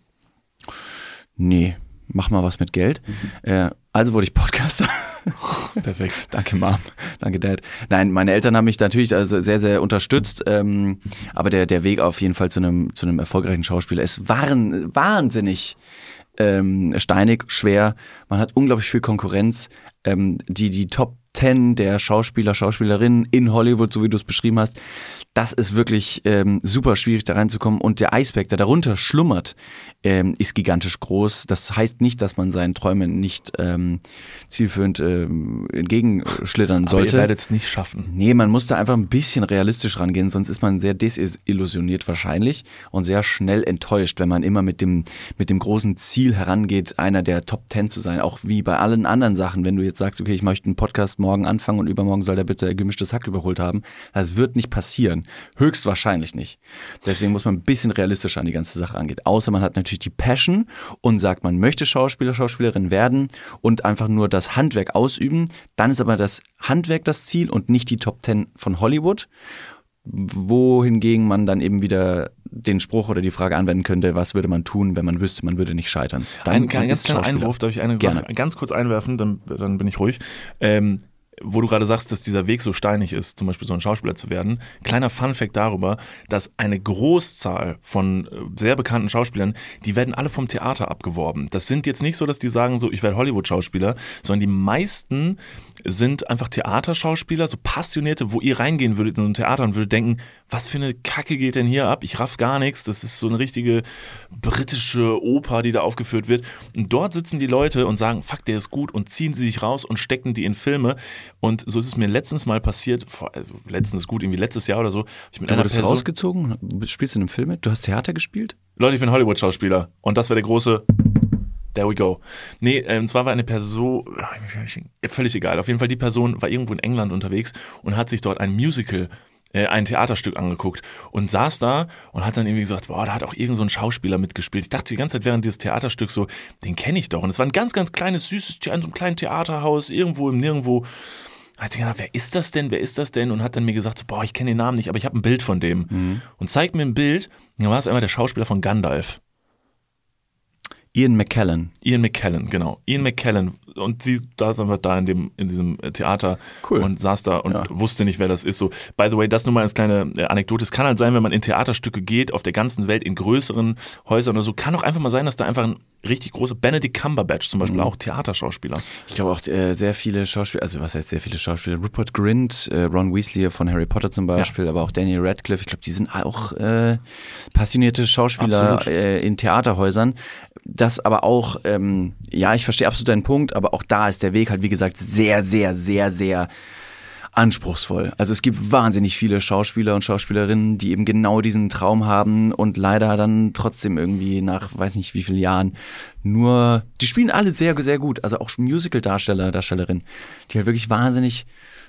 nee, mach mal was mit Geld. Äh, also wurde ich Podcaster. Perfekt. Danke, Mom. Danke, Dad. Nein, meine Eltern haben mich natürlich also sehr, sehr unterstützt. Ähm, aber der, der Weg auf jeden Fall zu einem, zu einem erfolgreichen Schauspieler ist waren, wahnsinnig ähm, steinig, schwer. Man hat unglaublich viel Konkurrenz. Ähm, die, die Top 10 der Schauspieler, Schauspielerinnen in Hollywood, so wie du es beschrieben hast, das ist wirklich ähm, super schwierig da reinzukommen. Und der Eisberg, der darunter schlummert, ähm, ist gigantisch groß. Das heißt nicht, dass man seinen Träumen nicht ähm, zielführend ähm, entgegenschlittern Aber ihr sollte. werdet es nicht schaffen. Nee, man muss da einfach ein bisschen realistisch rangehen, sonst ist man sehr desillusioniert wahrscheinlich und sehr schnell enttäuscht, wenn man immer mit dem, mit dem großen Ziel herangeht, einer der Top Ten zu sein. Auch wie bei allen anderen Sachen, wenn du jetzt sagst, okay, ich möchte einen Podcast morgen anfangen und übermorgen soll der bitte gemischtes Hack überholt haben. Das wird nicht passieren. Höchstwahrscheinlich nicht. Deswegen muss man ein bisschen realistischer an die ganze Sache angehen. Außer man hat natürlich die Passion und sagt, man möchte Schauspieler, Schauspielerin werden und einfach nur das Handwerk ausüben. Dann ist aber das Handwerk das Ziel und nicht die Top Ten von Hollywood. Wohingegen man dann eben wieder den Spruch oder die Frage anwenden könnte, was würde man tun, wenn man wüsste, man würde nicht scheitern. Dann Ein, ein ganz kleiner. Einwurf, darf ich eine Gerne. Ganz kurz einwerfen, dann, dann bin ich ruhig. Ähm, wo du gerade sagst, dass dieser Weg so steinig ist, zum Beispiel so ein Schauspieler zu werden, kleiner Funfact darüber, dass eine Großzahl von äh, sehr bekannten Schauspielern, die werden alle vom Theater abgeworben. Das sind jetzt nicht so, dass die sagen so, ich werde Hollywood-Schauspieler, sondern die meisten sind einfach Theaterschauspieler, so Passionierte, wo ihr reingehen würdet in so ein Theater und würdet denken, was für eine Kacke geht denn hier ab? Ich raff gar nichts. Das ist so eine richtige britische Oper, die da aufgeführt wird. Und dort sitzen die Leute und sagen, fuck, der ist gut und ziehen sie sich raus und stecken die in Filme. Und so ist es mir letztens mal passiert, vor, also letztens gut, irgendwie letztes Jahr oder so. Ich mit du wurdest Person, rausgezogen? Spielst du in einem Film mit? Du hast Theater gespielt? Leute, ich bin Hollywood-Schauspieler. Und das wäre der große There we go. Nee, äh, und zwar war eine Person, völlig egal, auf jeden Fall die Person war irgendwo in England unterwegs und hat sich dort ein Musical äh, ein Theaterstück angeguckt und saß da und hat dann irgendwie gesagt, boah, da hat auch irgend so ein Schauspieler mitgespielt. Ich dachte die ganze Zeit während dieses Theaterstücks so, den kenne ich doch. Und es war ein ganz, ganz kleines, süßes, in so einem kleinen Theaterhaus, irgendwo im Nirgendwo. Da hat sie gedacht, wer ist das denn, wer ist das denn? Und hat dann mir gesagt, so, boah, ich kenne den Namen nicht, aber ich habe ein Bild von dem. Mhm. Und zeigt mir ein Bild, da war es einmal der Schauspieler von Gandalf. Ian McKellen. Ian McKellen, genau. Ian McKellen. Und sie saß einfach da in dem, in diesem Theater cool. und saß da und ja. wusste nicht, wer das ist. So, by the way, das nur mal als kleine äh, Anekdote. Es kann halt sein, wenn man in Theaterstücke geht, auf der ganzen Welt, in größeren Häusern oder so, kann auch einfach mal sein, dass da einfach ein richtig großer Benedict Cumberbatch zum Beispiel, mhm. auch Theaterschauspieler. Ich glaube auch äh, sehr viele Schauspieler, also was heißt sehr viele Schauspieler? Rupert Grint, äh, Ron Weasley von Harry Potter zum Beispiel, ja. aber auch Daniel Radcliffe. Ich glaube, die sind auch äh, passionierte Schauspieler äh, in Theaterhäusern. Das aber auch, ähm, ja, ich verstehe absolut deinen Punkt, aber auch da ist der Weg halt, wie gesagt, sehr, sehr, sehr, sehr anspruchsvoll. Also es gibt wahnsinnig viele Schauspieler und Schauspielerinnen, die eben genau diesen Traum haben und leider dann trotzdem irgendwie nach weiß nicht wie vielen Jahren nur, die spielen alle sehr, sehr gut. Also auch Musical-Darsteller, Darstellerinnen, die halt wirklich wahnsinnig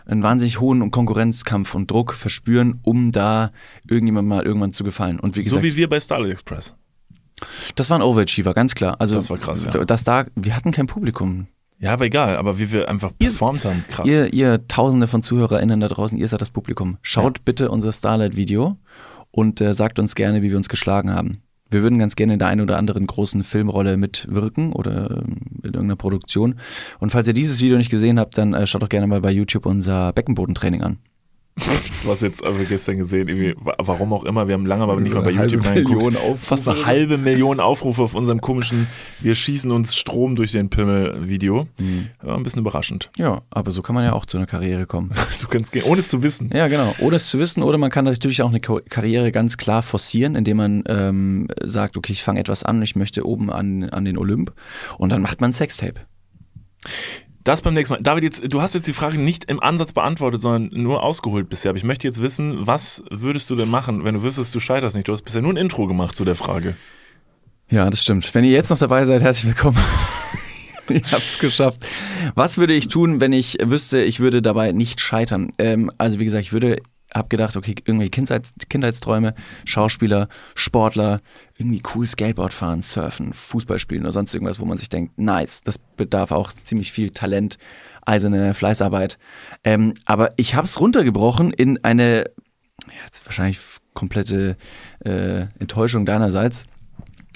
einen wahnsinnig hohen Konkurrenzkampf und Druck verspüren, um da irgendjemand mal irgendwann zu gefallen. Und wie gesagt, so wie wir bei Starlight Express. Das war ein Overachiever, ganz klar. Also das war krass. Ja. Das da, wir hatten kein Publikum. Ja, aber egal, aber wie wir einfach performt haben, krass. Ihr, ihr Tausende von ZuhörerInnen da draußen, ihr seid das Publikum. Schaut ja. bitte unser Starlight-Video und äh, sagt uns gerne, wie wir uns geschlagen haben. Wir würden ganz gerne in der einen oder anderen großen Filmrolle mitwirken oder ähm, in irgendeiner Produktion. Und falls ihr dieses Video nicht gesehen habt, dann äh, schaut doch gerne mal bei YouTube unser Beckenbodentraining an. Hast jetzt aber gestern gesehen, warum auch immer, wir haben lange aber nicht mal bei YouTube reingeguckt. Fast eine halbe Million Aufrufe auf unserem komischen Wir schießen uns Strom durch den Pimmel-Video. Mhm. War ein bisschen überraschend. Ja, aber so kann man ja auch zu einer Karriere kommen. so kannst gehen, ohne es zu wissen. Ja, genau, ohne es zu wissen. Oder man kann natürlich auch eine Karriere ganz klar forcieren, indem man ähm, sagt, okay, ich fange etwas an, ich möchte oben an, an den Olymp und dann macht man ein Sextape. Das beim nächsten Mal. David, jetzt, du hast jetzt die Frage nicht im Ansatz beantwortet, sondern nur ausgeholt bisher. Aber ich möchte jetzt wissen, was würdest du denn machen, wenn du wüsstest, du scheiterst nicht? Du hast bisher nur ein Intro gemacht zu der Frage. Ja, das stimmt. Wenn ihr jetzt noch dabei seid, herzlich willkommen. ich hab's geschafft. Was würde ich tun, wenn ich wüsste, ich würde dabei nicht scheitern? Ähm, also wie gesagt, ich würde habe gedacht, okay, irgendwelche Kindheits Kindheitsträume, Schauspieler, Sportler, irgendwie cool Skateboard fahren, surfen, Fußball spielen oder sonst irgendwas, wo man sich denkt, nice, das bedarf auch ziemlich viel Talent, eiserne Fleißarbeit. Ähm, aber ich habe es runtergebrochen in eine, jetzt wahrscheinlich komplette äh, Enttäuschung deinerseits.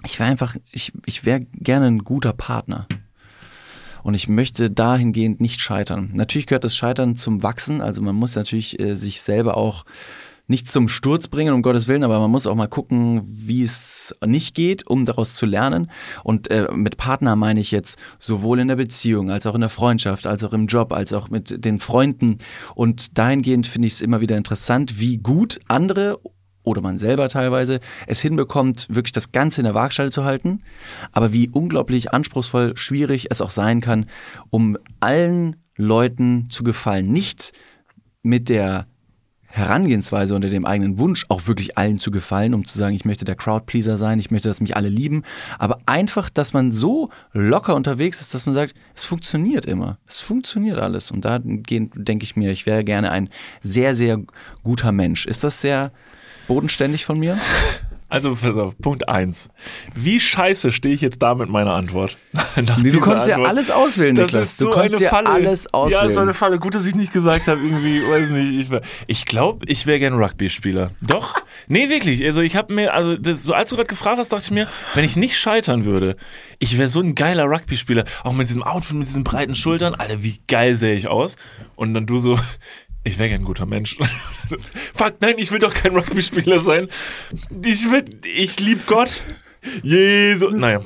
Ich wäre einfach, ich, ich wäre gerne ein guter Partner. Und ich möchte dahingehend nicht scheitern. Natürlich gehört das Scheitern zum Wachsen. Also man muss natürlich äh, sich selber auch nicht zum Sturz bringen, um Gottes Willen, aber man muss auch mal gucken, wie es nicht geht, um daraus zu lernen. Und äh, mit Partner meine ich jetzt sowohl in der Beziehung, als auch in der Freundschaft, als auch im Job, als auch mit den Freunden. Und dahingehend finde ich es immer wieder interessant, wie gut andere oder man selber teilweise es hinbekommt, wirklich das Ganze in der Waagschale zu halten, aber wie unglaublich anspruchsvoll, schwierig es auch sein kann, um allen Leuten zu gefallen. Nicht mit der Herangehensweise unter dem eigenen Wunsch, auch wirklich allen zu gefallen, um zu sagen, ich möchte der Crowdpleaser sein, ich möchte, dass mich alle lieben, aber einfach, dass man so locker unterwegs ist, dass man sagt, es funktioniert immer, es funktioniert alles und da denke ich mir, ich wäre gerne ein sehr, sehr guter Mensch. Ist das sehr bodenständig von mir? Also pass auf, Punkt eins. Wie scheiße stehe ich jetzt da mit meiner Antwort? Nee, du konntest ja Antwort. alles auswählen, Das Niklas. ist du so konntest eine ja Falle. alles auswählen. Ja, das war eine Falle. Gut, dass ich nicht gesagt habe, irgendwie, weiß nicht. Ich, ich glaube, ich wäre gern Rugby-Spieler. Doch? Nee, wirklich. Also ich habe mir, also das, so als du gerade gefragt hast, dachte ich mir, wenn ich nicht scheitern würde, ich wäre so ein geiler Rugby-Spieler. Auch mit diesem Outfit, mit diesen breiten Schultern. Alter, wie geil sähe ich aus. Und dann du so, ich wäre ein guter Mensch. Fuck, nein, ich will doch kein Rugby-Spieler sein. Ich, will- ich lieb Gott. Jesus. Naja.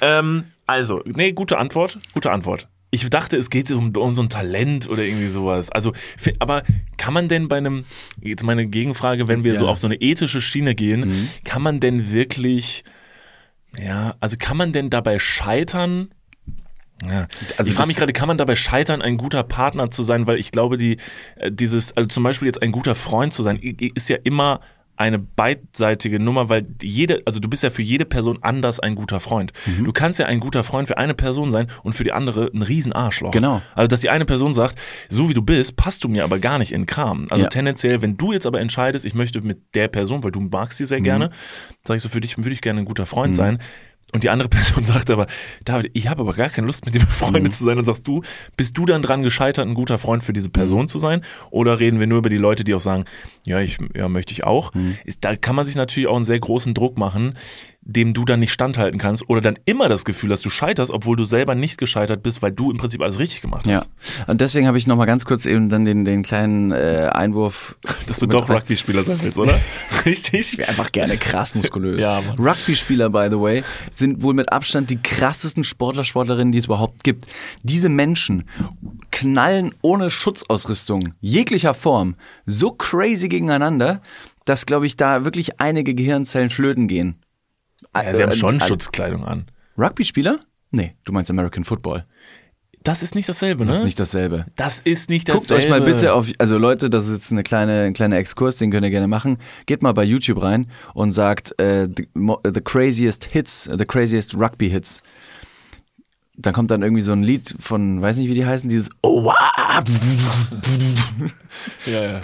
Ähm, also, nee, gute Antwort. Gute Antwort. Ich dachte, es geht um, um so ein Talent oder irgendwie sowas. Also, aber kann man denn bei einem, jetzt meine Gegenfrage, wenn wir Ja. so auf so eine ethische Schiene gehen, kann man denn wirklich, ja, also kann man denn dabei scheitern? Ja. Also ich frage mich gerade, kann man dabei scheitern, ein guter Partner zu sein? Weil ich glaube, die, äh, dieses, also zum Beispiel jetzt ein guter Freund zu sein, ist ja immer eine beidseitige Nummer, weil jede, also du bist ja für jede Person anders ein guter Freund. Mhm. Du kannst ja ein guter Freund für eine Person sein und für die andere ein Riesenarschloch. Genau. Also, dass die eine Person sagt, so wie du bist, passt du mir aber gar nicht in Kram. Also Ja. tendenziell, wenn du jetzt aber entscheidest, ich möchte mit der Person, weil du magst sie Mhm. sehr gerne, sag ich so, für dich würde ich gerne ein guter Freund sein. Und die andere Person sagt aber, David, ich habe aber gar keine Lust, mit dir Mhm. befreundet zu sein. Und sagst du, bist du dann dran gescheitert, ein guter Freund für diese Person Mhm. zu sein? Oder reden wir nur über die Leute, die auch sagen, ja, ich, ja, möchte ich auch? Mhm. Ist, da kann man sich natürlich auch einen sehr großen Druck machen, dem du dann nicht standhalten kannst oder dann immer das Gefühl hast, du scheiterst, obwohl du selber nicht gescheitert bist, weil du im Prinzip alles richtig gemacht Ja, hast. und deswegen habe ich nochmal ganz kurz eben dann den, den kleinen äh, Einwurf. Dass du doch Rugby-Spieler sein willst, oder? Richtig? Ich wäre einfach gerne krass muskulös. Ja. Rugby-Spieler, by the way, sind wohl mit Abstand die krassesten Sportler, Sportlerinnen, die es überhaupt gibt. Diese Menschen knallen ohne Schutzausrüstung jeglicher Form so crazy gegeneinander, dass, glaube ich, da wirklich einige Gehirnzellen flöten gehen. Ja, sie haben Äh, schon äh, Schutzkleidung an. Rugby-Spieler? Nee, du meinst American Football. Das ist nicht dasselbe, ne? Das ist nicht dasselbe. Das ist nicht Guckt dasselbe. euch mal bitte auf, also Leute, das ist jetzt eine kleine, ein kleiner Exkurs, den könnt ihr gerne machen. Geht mal bei YouTube rein und sagt äh, the, the craziest hits, the craziest Rugby Hits. Dann kommt dann irgendwie so ein Lied von, weiß nicht wie die heißen, dieses Oh wow! Ja, ja.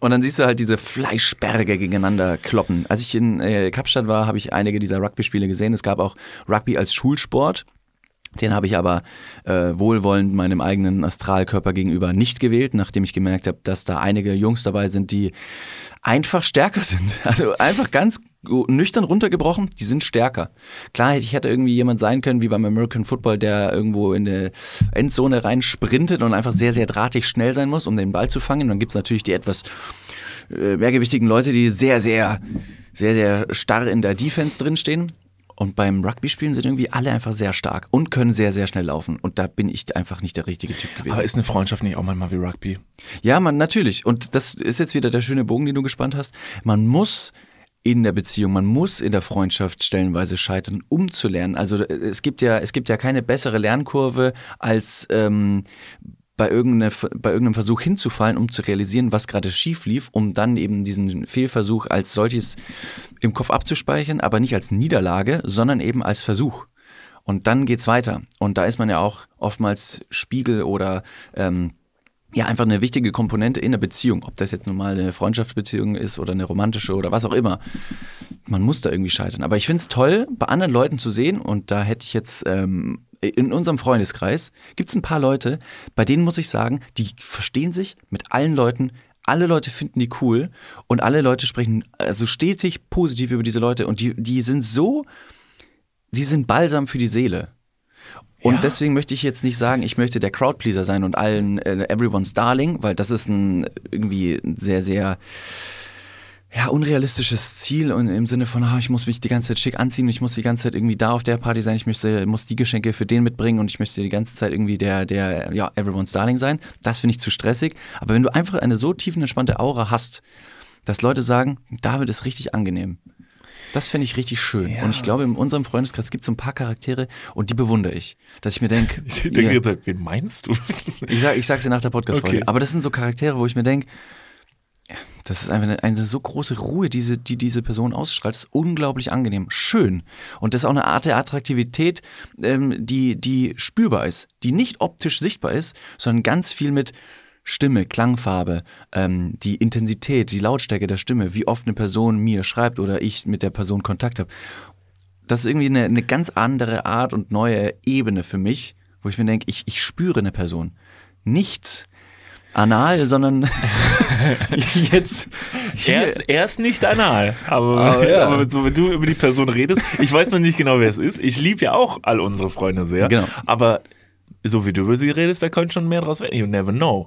Und dann siehst du halt diese Fleischberge gegeneinander kloppen. Als ich in äh, Kapstadt war, habe ich einige dieser Rugby-Spiele gesehen. Es gab auch Rugby als Schulsport. Den habe ich aber äh, wohlwollend meinem eigenen Astralkörper gegenüber nicht gewählt, nachdem ich gemerkt habe, dass da einige Jungs dabei sind, die einfach stärker sind. Also einfach ganz nüchtern runtergebrochen, die sind stärker. Klar, ich hätte irgendwie jemand sein können, wie beim American Football, der irgendwo in eine Endzone rein sprintet und einfach sehr, sehr drahtig schnell sein muss, um den Ball zu fangen. Und dann gibt's natürlich die etwas äh, mehrgewichtigen Leute, die sehr, sehr, sehr, sehr starr in der Defense drinstehen. Und beim Rugby-Spielen sind irgendwie alle einfach sehr stark und können sehr, sehr schnell laufen. Und da bin ich einfach nicht der richtige Typ gewesen. Aber ist eine Freundschaft nicht auch manchmal wie Rugby? Ja, man, natürlich. Und das ist jetzt wieder der schöne Bogen, den du gespannt hast. Man muss in der Beziehung, man muss in der Freundschaft stellenweise scheitern, um zu lernen. Also es gibt ja, es gibt ja keine bessere Lernkurve als ähm, bei, irgendeine, bei irgendeinem Versuch hinzufallen, um zu realisieren, was gerade schief lief, um dann eben diesen Fehlversuch als solches im Kopf abzuspeichern, aber nicht als Niederlage, sondern eben als Versuch. Und dann geht's weiter. Und da ist man ja auch oftmals Spiegel oder ähm, ja einfach eine wichtige Komponente in der Beziehung, ob das jetzt nun mal eine Freundschaftsbeziehung ist oder eine romantische oder was auch immer. Man muss da irgendwie scheitern. Aber ich find's toll, bei anderen Leuten zu sehen, und da hätte ich jetzt ähm, in unserem Freundeskreis gibt's ein paar Leute, bei denen muss ich sagen, die verstehen sich mit allen Leuten. Alle Leute finden die cool und alle Leute sprechen also stetig positiv über diese Leute und die, die sind so, die sind Balsam für die Seele. Und Ja. deswegen möchte ich jetzt nicht sagen, ich möchte der Crowdpleaser sein und allen äh, everyone's darling, weil das ist ein irgendwie ein sehr sehr ja, unrealistisches Ziel und im Sinne von, ah, ich muss mich die ganze Zeit schick anziehen, ich muss die ganze Zeit irgendwie da auf der Party sein, ich möchte, muss die Geschenke für den mitbringen und ich möchte die ganze Zeit irgendwie der, der, ja, everyone's darling sein. Das finde ich zu stressig. Aber wenn du einfach eine so tiefenentspannte Aura hast, dass Leute sagen, David ist richtig angenehm. Das finde ich richtig schön. Ja. Und ich glaube, in unserem Freundeskreis gibt es so ein paar Charaktere und die bewundere ich. Dass ich mir denke, Ich denke jetzt, halt, wen meinst du? ich, sag, ich sag's dir nach der Podcast-Folge. Okay. Aber das sind so Charaktere, wo ich mir denke, das ist einfach eine, eine so große Ruhe, diese, die diese Person ausstrahlt. Das ist unglaublich angenehm. Schön. Und das ist auch eine Art der Attraktivität, ähm, die, die spürbar ist, die nicht optisch sichtbar ist, sondern ganz viel mit Stimme, Klangfarbe, ähm, die Intensität, die Lautstärke der Stimme, wie oft eine Person mir schreibt oder ich mit der Person Kontakt habe. Das ist irgendwie eine, eine ganz andere Art und neue Ebene für mich, wo ich mir denke, ich, ich spüre eine Person. Nichts anal, sondern jetzt. Er ist, er ist nicht anal, aber, Aber ja. aber so, wenn du über die Person redest, ich weiß noch nicht genau, wer es ist. Ich liebe ja auch all unsere Freunde sehr, Genau. aber so wie du über sie redest, da könnte schon mehr draus werden. You never know.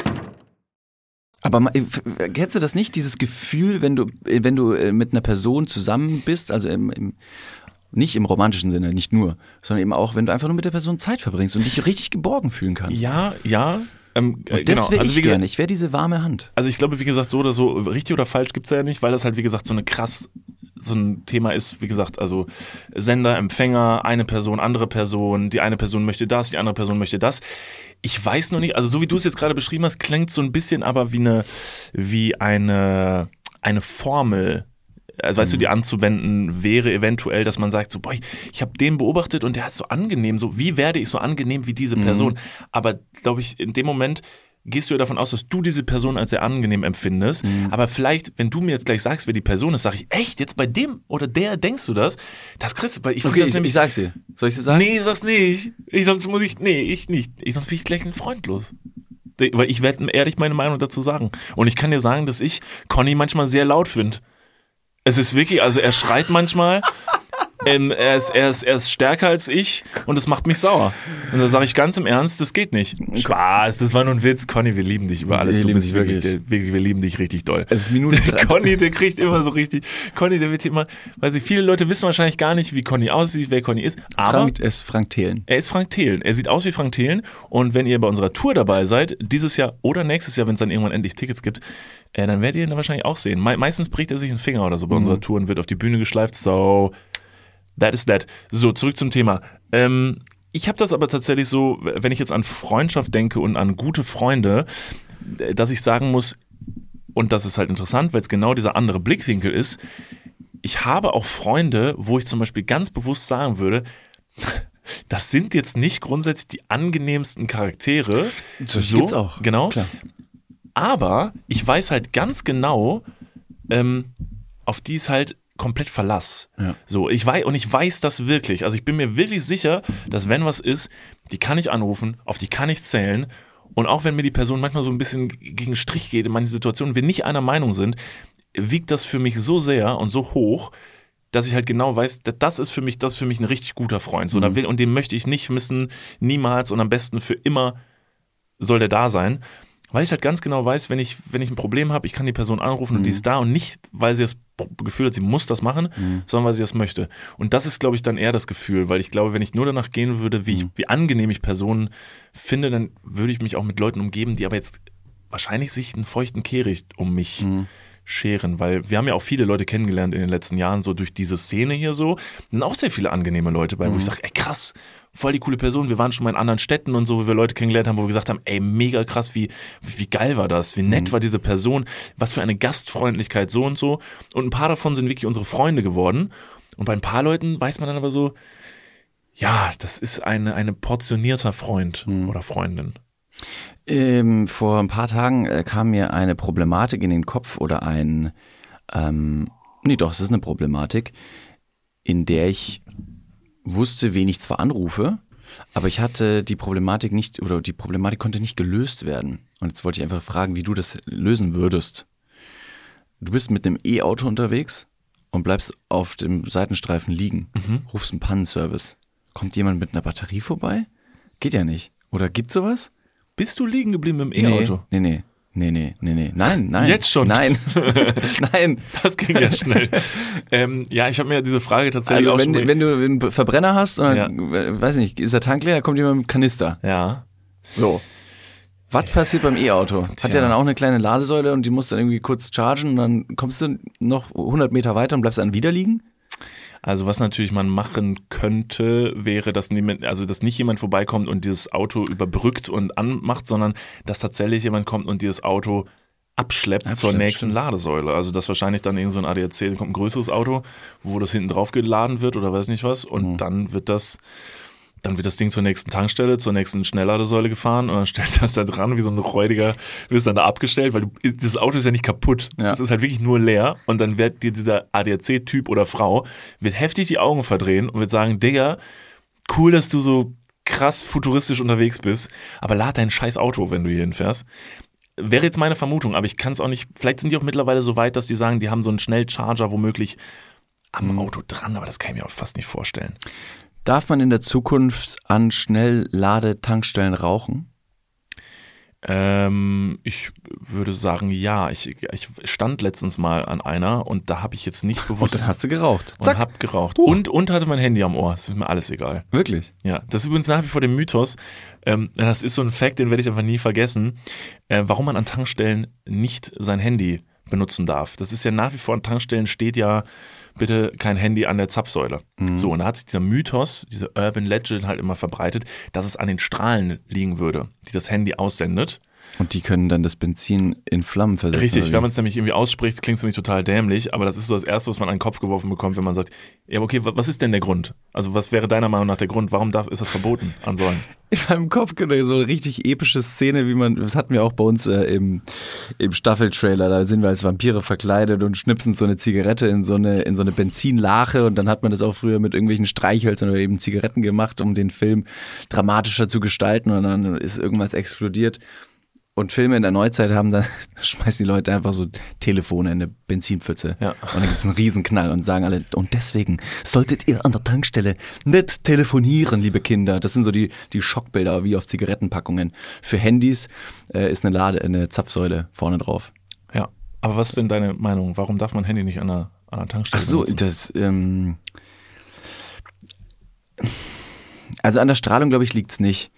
Aber f- kennst du das nicht, dieses Gefühl, wenn du, äh, wenn du äh, mit einer Person zusammen bist, also im, im, nicht im romantischen Sinne, nicht nur, sondern eben auch, wenn du einfach nur mit der Person Zeit verbringst und dich richtig geborgen fühlen kannst. Ja, ja. Ähm, äh, Und das genau. wäre Also ich gerne. Ich wäre diese warme Hand. Also ich glaube, wie gesagt, so oder so, richtig oder falsch gibt's ja nicht, weil das halt, wie gesagt, so eine krass, so ein Thema ist, wie gesagt, also Sender, Empfänger, eine Person, andere Person, die eine Person möchte das, die andere Person möchte das. Ich weiß noch nicht, also so wie du es jetzt gerade beschrieben hast, klingt so ein bisschen aber wie eine, wie eine, eine Formel. Also weißt du, die anzuwenden wäre eventuell, dass man sagt so, boah, ich, ich habe den beobachtet und der ist so angenehm, so wie werde ich so angenehm wie diese Person? Aber glaube ich, in dem Moment gehst du ja davon aus, dass du diese Person als sehr angenehm empfindest. Aber vielleicht, wenn du mir jetzt gleich sagst, wer die Person ist, sage ich, echt, jetzt bei dem oder der denkst du das? Das kriegst du, weil ich Okay, das ich, nämlich ich sag's dir. Soll ich dir sagen? Nee, sag's nicht. Ich, sonst muss ich, nee, ich nicht. Ich, sonst bin ich gleich ein freundlos. Weil ich werde ehrlich meine Meinung dazu sagen. Und ich kann dir sagen, dass ich Conny manchmal sehr laut finde. Es ist wirklich, also er schreit manchmal. Ähm, er, ist, er, ist, er ist stärker als ich und das macht mich sauer. Und da sage ich ganz im Ernst, das geht nicht. Spaß, das war nur ein Witz. Conny, wir lieben dich über alles. Wir du lieben bist dich wirklich, wirklich. der- wir, wir lieben dich richtig doll. Es ist Minute Der. Conny, der kriegt immer so richtig. Conny, der wird hier immer, weil sie viele Leute wissen wahrscheinlich gar nicht, wie Conny aussieht, wer Conny ist. Aber Frank, ist Frank Thelen. er ist Frank Thelen. Er sieht aus wie Frank Thelen. Und wenn ihr bei unserer Tour dabei seid, dieses Jahr oder nächstes Jahr, wenn es dann irgendwann endlich Tickets gibt, äh, dann werdet ihr ihn wahrscheinlich auch sehen. Me meistens bricht er sich einen Finger oder so bei unserer Tour und wird auf die Bühne geschleift. So, that is that. So, zurück zum Thema. Ähm, ich habe das aber tatsächlich so, wenn ich jetzt an Freundschaft denke und an gute Freunde, äh, dass ich sagen muss, und das ist halt interessant, weil es genau dieser andere Blickwinkel ist, ich habe auch Freunde, wo ich zum Beispiel ganz bewusst sagen würde, das sind jetzt nicht grundsätzlich die angenehmsten Charaktere. Das so, gibt's auch. Genau. Klar. Aber ich weiß halt ganz genau, ähm, auf die ist halt komplett Verlass. Ja. So, ich weiß, und ich weiß das wirklich. Also ich bin mir wirklich sicher, dass wenn was ist, die kann ich anrufen, auf die kann ich zählen Und auch wenn mir die Person manchmal so ein bisschen gegen Strich geht in manchen Situationen, wir nicht einer Meinung sind, wiegt das für mich so sehr und so hoch, dass ich halt genau weiß, da- das ist für mich, das ist für mich ein richtig guter Freund. So, da will, und den möchte ich nicht missen, niemals und am besten für immer soll der da sein. Weil ich halt ganz genau weiß, wenn ich, wenn ich ein Problem habe, ich kann die Person anrufen und die ist da und nicht, weil sie das Gefühl hat, sie muss das machen, sondern weil sie das möchte. Und das ist, glaube ich, dann eher das Gefühl, weil ich glaube, wenn ich nur danach gehen würde, wie, ich, wie angenehm ich Personen finde, dann würde ich mich auch mit Leuten umgeben, die aber jetzt wahrscheinlich sich einen feuchten Kehricht um mich scheren, weil wir haben ja auch viele Leute kennengelernt in den letzten Jahren, so durch diese Szene hier so. Sind auch sehr viele angenehme Leute bei, wo ich sage, ey krass, voll die coole Person. Wir waren schon mal in anderen Städten und so, wo wir Leute kennengelernt haben, wo wir gesagt haben, ey, mega krass, wie, wie geil war das, wie nett war diese Person, was für eine Gastfreundlichkeit, so und so. Und ein paar davon sind wirklich unsere Freunde geworden. Und bei ein paar Leuten weiß man dann aber so, ja, das ist eine, eine portionierter Freund oder Freundin. Ähm, vor ein paar Tagen äh, kam mir eine Problematik in den Kopf oder ein, ähm, nee doch, es ist eine Problematik, in der ich wusste, wen ich zwar anrufe, aber ich hatte die Problematik nicht, oder die Problematik konnte nicht gelöst werden. Und jetzt wollte ich einfach fragen, wie du das lösen würdest. Du bist mit einem E-Auto unterwegs und bleibst auf dem Seitenstreifen liegen, rufst einen Pannenservice. Kommt jemand mit einer Batterie vorbei? Geht ja nicht. Oder gibt sowas? Bist du liegen geblieben im E-Auto? Nee, nee, nee, nee, nee, nee. Nein, nein. Jetzt schon? Nein, nein. Das ging ja schnell. ähm, ja, ich habe mir diese Frage tatsächlich Also auch wenn, schon. wenn du einen Verbrenner hast und dann, äh, weiß nicht, ist der Tank leer, kommt jemand mit einem Kanister. ja. So. Was passiert beim E-Auto? Hat ja dann auch eine kleine Ladesäule und die muss dann irgendwie kurz chargen und dann kommst du noch 100 Meter weiter und bleibst dann wieder liegen? Also was natürlich man machen könnte, wäre, dass niemand, also dass nicht jemand vorbeikommt und dieses Auto überbrückt und anmacht, sondern dass tatsächlich jemand kommt und dieses Auto abschleppt, zur Abschleppt, nächsten stimmt. Ladesäule. Also dass wahrscheinlich dann irgend so ein ADAC, kommt ein größeres Auto, wo das hinten drauf geladen wird oder weiß nicht was und Mhm. dann wird das dann wird das Ding zur nächsten Tankstelle, zur nächsten Schnellladesäule gefahren und dann stellst du das da dran, wie so ein räudiger, wirst dann da abgestellt, weil du, das Auto ist ja nicht kaputt. Ja. Es ist halt wirklich nur leer und dann wird dir dieser ADAC-Typ oder Frau, wird heftig die Augen verdrehen und wird sagen, Digga, cool, dass du so krass futuristisch unterwegs bist, aber lad dein scheiß Auto, wenn du hier hinfährst. Wäre jetzt meine Vermutung, aber ich kann es auch nicht, vielleicht sind die auch mittlerweile so weit, dass die sagen, die haben so einen Schnellcharger womöglich am Auto dran, aber das kann ich mir auch fast nicht vorstellen. Darf man in der Zukunft an Schnellladetankstellen rauchen? Ähm, ich würde sagen, ja. Ich, ich stand letztens mal an einer und da habe ich jetzt nicht Und bewusst dann hast du geraucht. und hab geraucht. Und, und hatte mein Handy am Ohr. Das ist mir alles egal. Wirklich? Ja, das ist übrigens nach wie vor der Mythos. Ähm, das ist so ein Fact, den werde ich einfach nie vergessen, äh, warum man an Tankstellen nicht sein Handy benutzen darf. Das ist ja nach wie vor an Tankstellen steht ja bitte kein Handy an der Zapfsäule. So, und da hat sich dieser Mythos, diese Urban Legend halt immer verbreitet, dass es an den Strahlen liegen würde, die das Handy aussendet. Und die können dann das Benzin in Flammen versetzen. Richtig, wenn man es nämlich irgendwie ausspricht, klingt es nämlich total dämlich, aber das ist so das Erste, was man an den Kopf geworfen bekommt, wenn man sagt, ja, okay, wa- was ist denn der Grund? Also was wäre deiner Meinung nach der Grund? Warum darf, ist das verboten an Säulen? in meinem Kopf genau so eine richtig epische Szene, wie man, das hatten wir auch bei uns äh, im, im Staffeltrailer, da sind wir als Vampire verkleidet und schnipsen so eine Zigarette in so eine, in so eine Benzinlache und dann hat man das auch früher mit irgendwelchen Streichhölzern oder eben Zigaretten gemacht, um den Film dramatischer zu gestalten und dann ist irgendwas explodiert. Und Filme in der Neuzeit haben dann, schmeißen die Leute einfach so Telefone in eine Benzinpfütze. Ja. Und dann gibt's einen Riesenknall und sagen alle, und deswegen solltet ihr an der Tankstelle nicht telefonieren, liebe Kinder. Das sind so die, die Schockbilder wie auf Zigarettenpackungen. Für Handys äh, ist eine Lade, eine Zapfsäule vorne drauf. Ja. Aber was ist denn deine Meinung? Warum darf man Handy nicht an der, an der Tankstelle Ach so, benutzen? das, ähm, also an der Strahlung, glaube ich, liegt's nicht.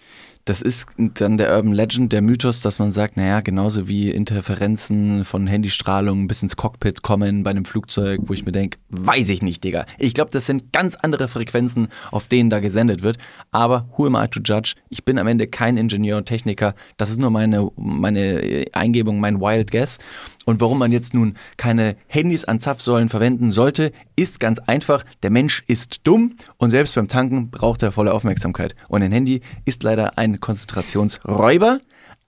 Das ist dann der Urban Legend, der Mythos, dass man sagt, naja, genauso wie Interferenzen von Handystrahlung bis ins Cockpit kommen bei einem Flugzeug, wo ich mir denke, weiß ich nicht, Digga. Ich glaube, das sind ganz andere Frequenzen, auf denen da gesendet wird. Aber who am I to judge? Ich bin am Ende kein Ingenieur und Techniker. Das ist nur meine, meine Eingebung, mein Wild Guess. Und warum man jetzt nun keine Handys an Zapfsäulen verwenden sollte, ist ganz einfach. Der Mensch ist dumm und selbst beim Tanken braucht er volle Aufmerksamkeit. Und ein Handy ist leider ein Konzentrationsräuber,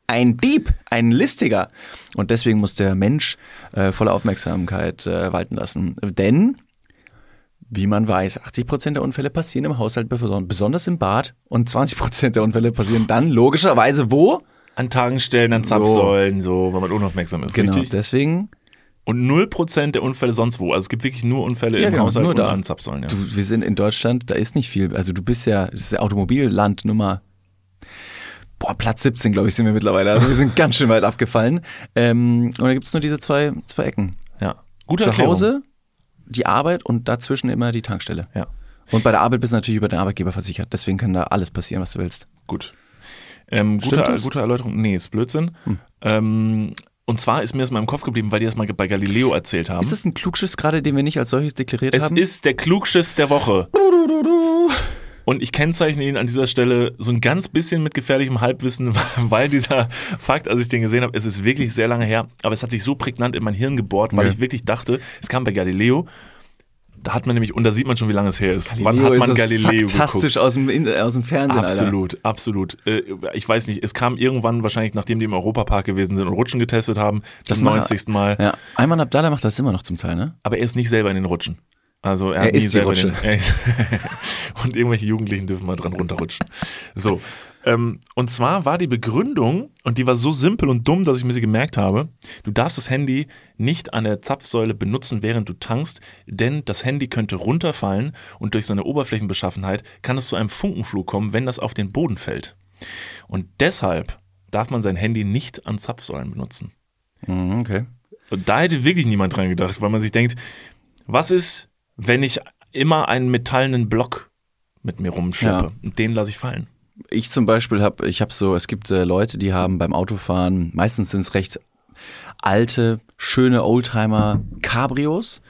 ein Dieb, ein Listiger. Und deswegen muss der Mensch äh, volle Aufmerksamkeit äh, walten lassen. Denn wie man weiß, 80% der Unfälle passieren im Haushalt, beson- besonders im Bad. Und 20% der Unfälle passieren dann logischerweise wo? An Tankstellen, an Zapfsäulen, so, weil man unaufmerksam ist, Genau, richtig? deswegen, Und 0% der Unfälle sonst wo. Also es gibt wirklich nur Unfälle Ja, im genau, Haushalt nur und da. an Zapfsäulen. Ja. du, wir sind in Deutschland, da ist nicht viel. Also du bist ja, es ist ja Automobilland Nummer, boah, Platz 17, glaube ich, sind wir mittlerweile. Also wir sind ganz schön weit abgefallen. Ähm, und da gibt es nur diese zwei, zwei Ecken. ja. Gute Zu Erklärung. Hause, die Arbeit und dazwischen immer die Tankstelle. Ja, Und bei der Arbeit bist du natürlich über den Arbeitgeber versichert. Deswegen kann da alles passieren, was du willst. gut. Ähm, gute, gute Erläuterung. Nee, ist Blödsinn. Ähm, und zwar ist mir das mal im Kopf geblieben, weil die das mal bei Galileo erzählt haben. Ist das ein Klugschiss gerade, den wir nicht als solches deklariert es haben? ist der Klugschiss der Woche. Und ich kennzeichne ihn an dieser Stelle so ein ganz bisschen mit gefährlichem Halbwissen, weil dieser Fakt, als ich den gesehen habe, es ist wirklich sehr lange her, aber es hat sich so prägnant in mein Hirn gebohrt, weil Okay. ich wirklich dachte, es kam bei Galileo, da hat man nämlich, und da sieht man schon, wie lange es her ist. Wann Galileo hat man ist das Galileo fantastisch geguckt? aus dem, aus dem Fernsehen, Alter. Absolut, absolut. Äh, Ich weiß nicht, es kam irgendwann wahrscheinlich, nachdem die im Europapark gewesen sind und Rutschen getestet haben, Das war- 90. Mal. Ja, Ayman Abdallah macht das immer noch zum Teil, ne? Aber er ist nicht selber in den Rutschen. Also er, Er hat nie ist die selber Rutsche. Den, ist, und irgendwelche Jugendlichen dürfen mal dran runterrutschen. So. Ähm, und zwar war die Begründung, und die war so simpel und dumm, dass ich mir sie gemerkt habe, du darfst das Handy nicht an der Zapfsäule benutzen, während du tankst, denn das Handy könnte runterfallen und durch seine Oberflächenbeschaffenheit kann es zu einem Funkenflug kommen, wenn das auf den Boden fällt. Und deshalb darf man sein Handy nicht an Zapfsäulen benutzen. Mhm, okay. Und da hätte wirklich niemand dran gedacht, weil man sich denkt, was ist, wenn ich immer einen metallenen Block mit mir rumschleppe Ja. und den lasse ich fallen? Ich zum Beispiel habe, ich habe so, es gibt äh, Leute, die haben beim Autofahren, meistens sind es recht alte, schöne Oldtimer Cabrios,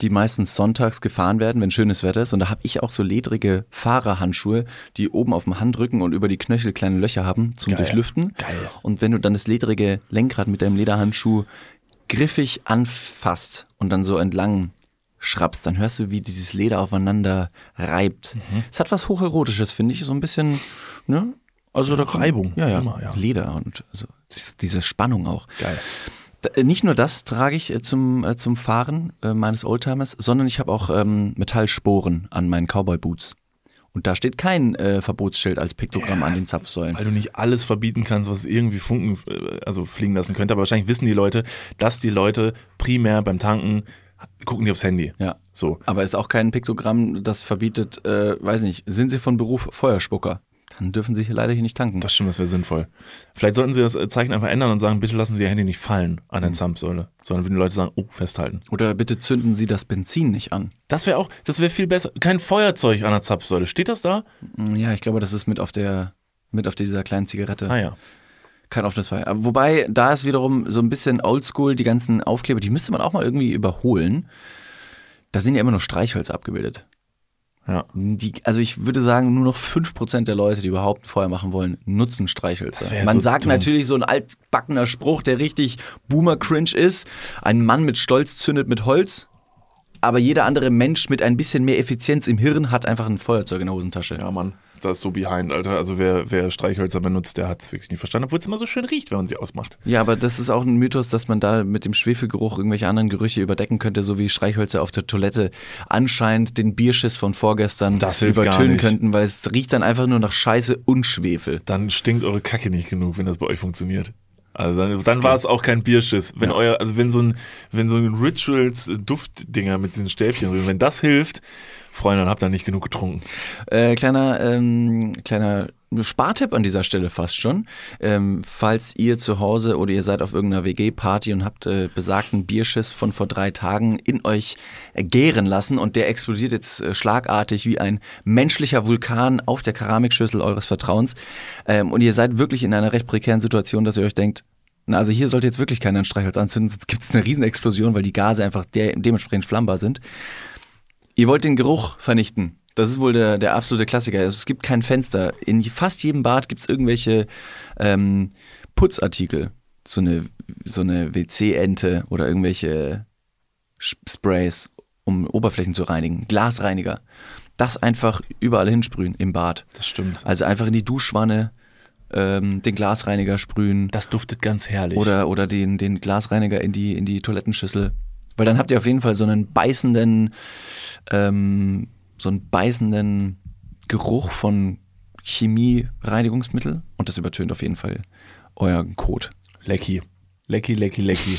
die meistens sonntags gefahren werden, wenn schönes Wetter ist. Und da habe ich auch so ledrige Fahrerhandschuhe, die oben auf dem Handrücken und über die Knöchel kleine Löcher haben zum Geil. Durchlüften. Geil. Und wenn du dann das ledrige Lenkrad mit deinem Lederhandschuh griffig anfasst und dann so entlang schraubst, dann hörst du, wie dieses Leder aufeinander reibt. Mhm. Es hat was hocherotisches, finde ich, so ein bisschen, ne? Also da Reibung, ja, ja, immer, ja. Leder und also dies- diese Spannung auch. Geil. Äh, Nicht nur das trage ich äh, zum, äh, zum Fahren meines Oldtimers, sondern ich habe auch ähm, Metallsporen an meinen Cowboy-Boots. Und da steht kein äh, Verbotsschild als Piktogramm an den Zapfsäulen. Weil du nicht alles verbieten kannst, was irgendwie Funken, also fliegen lassen könnte. Aber wahrscheinlich wissen die Leute, dass die Leute primär beim Tanken gucken die aufs Handy. Ja. So. Aber ist auch kein Piktogramm, das verbietet, äh, weiß nicht, sind Sie von Beruf Feuerspucker? Dann dürfen Sie hier leider hier nicht tanken. Das stimmt, das wäre sinnvoll. Vielleicht sollten sie das Zeichen einfach ändern und sagen, bitte lassen Sie Ihr Handy nicht fallen an der Zapfsäule, sondern würden die Leute sagen, oh, festhalten. Oder bitte zünden Sie das Benzin nicht an. Das wäre auch, das wäre viel besser. Kein Feuerzeug an der Zapfsäule. Steht das da? Ja, ich glaube, das ist mit auf der, mit auf dieser kleinen Zigarette. Ah ja. Kein offenes Feuer. Aber Wobei, da ist wiederum so ein bisschen oldschool, die ganzen Aufkleber, die müsste man auch mal irgendwie überholen. Da sind ja immer nur Streichhölzer abgebildet. Ja. Die, also ich würde sagen, nur noch 5% der Leute, die überhaupt ein Feuer machen wollen, nutzen Streichhölzer. Man so sagt dumm. natürlich so ein altbackener Spruch, der richtig Boomer-Cringe ist. Ein Mann mit Stolz zündet mit Holz. Aber jeder andere Mensch mit ein bisschen mehr Effizienz im Hirn hat einfach ein Feuerzeug in der Hosentasche. Ja, Mann, das ist so behind, Alter. Also wer, wer Streichhölzer benutzt, der hat es wirklich nicht verstanden, obwohl es immer so schön riecht, wenn man sie ausmacht. Ja, aber das ist auch ein Mythos, dass man da mit dem Schwefelgeruch irgendwelche anderen Gerüche überdecken könnte, so wie Streichhölzer auf der Toilette anscheinend den Bierschiss von vorgestern übertönen könnten, weil es riecht dann einfach nur nach Scheiße und Schwefel. Dann stinkt eure Kacke nicht genug, wenn das bei euch funktioniert. Also dann, dann war es auch kein Bierschiss. Wenn Ja. euer, also wenn so ein, wenn so ein Rituals Duftdinger mit diesen Stäbchen wenn das hilft, Freunde, dann habt ihr nicht genug getrunken. Äh, kleiner, ähm, kleiner Spartipp an dieser Stelle fast schon. Ähm, falls ihr zu Hause oder ihr seid auf irgendeiner WG-Party und habt äh, besagten Bierschiss von vor drei Tagen in euch gären lassen und der explodiert jetzt äh, schlagartig wie ein menschlicher Vulkan auf der Keramikschüssel eures Vertrauens ähm, und ihr seid wirklich in einer recht prekären Situation, dass ihr euch denkt, na, also hier sollte jetzt wirklich keiner einen Streichholz anzünden, sonst gibt es eine Riesenexplosion, weil die Gase einfach de dementsprechend flammbar sind. Ihr wollt den Geruch vernichten. Das ist wohl der, der absolute Klassiker. Also es gibt kein Fenster. In fast jedem Bad gibt es irgendwelche ähm, Putzartikel. So eine, so eine WC-Ente oder irgendwelche Sprays, um Oberflächen zu reinigen. Glasreiniger. Das einfach überall hinsprühen im Bad. Das stimmt. Also einfach in die Duschwanne ähm, den Glasreiniger sprühen. Das duftet ganz herrlich. Oder, oder den, den Glasreiniger in die, in die Toilettenschüssel. Weil dann habt ihr auf jeden Fall so einen beißenden, ähm, so einen beißenden Geruch von Chemie-Reinigungsmittel und das übertönt auf jeden Fall euren Code. Lecky. Lecky, lecky, lecky.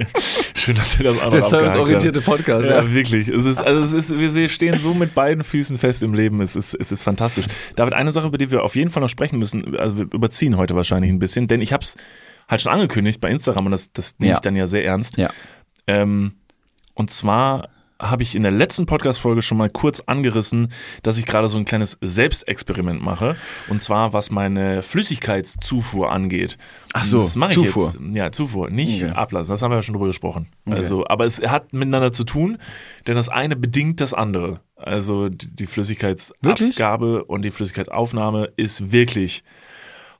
Schön, dass ihr das auch noch Der serviceorientierte. Podcast. Ja, wirklich. Es ist, also es ist, wir stehen so mit beiden Füßen fest im Leben. Es ist, es ist fantastisch. David, eine Sache, über die wir auf jeden Fall noch sprechen müssen, also wir überziehen heute wahrscheinlich ein bisschen, denn ich habe es halt schon angekündigt bei Instagram und das, das nehme Ja. ich dann ja sehr ernst. Ja. Ähm, und zwar habe ich in der letzten Podcast-Folge schon mal kurz angerissen, dass ich gerade so ein kleines Selbstexperiment mache. Und zwar, was meine Flüssigkeitszufuhr angeht. Ach so, das mache ich Zufuhr. jetzt. Ja, Zufuhr, nicht Okay. ablassen. Das haben wir ja schon drüber gesprochen. Also, aber es hat miteinander zu tun, denn das eine bedingt das andere. Also die Flüssigkeitsabgabe und die Flüssigkeitsaufnahme ist wirklich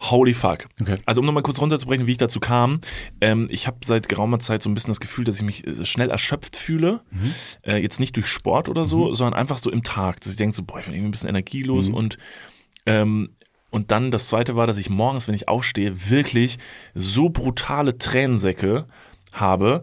Holy fuck. Okay. Also um nochmal kurz runterzubrechen, wie ich dazu kam. Ähm, ich habe seit geraumer Zeit so ein bisschen das Gefühl, dass ich mich äh, schnell erschöpft fühle. Äh, jetzt nicht durch Sport oder so, sondern einfach so im Tag. Dass ich denke so, boah, ich bin irgendwie ein bisschen energielos und ähm, und dann das zweite war, dass ich morgens, wenn ich aufstehe, wirklich so brutale Tränensäcke habe,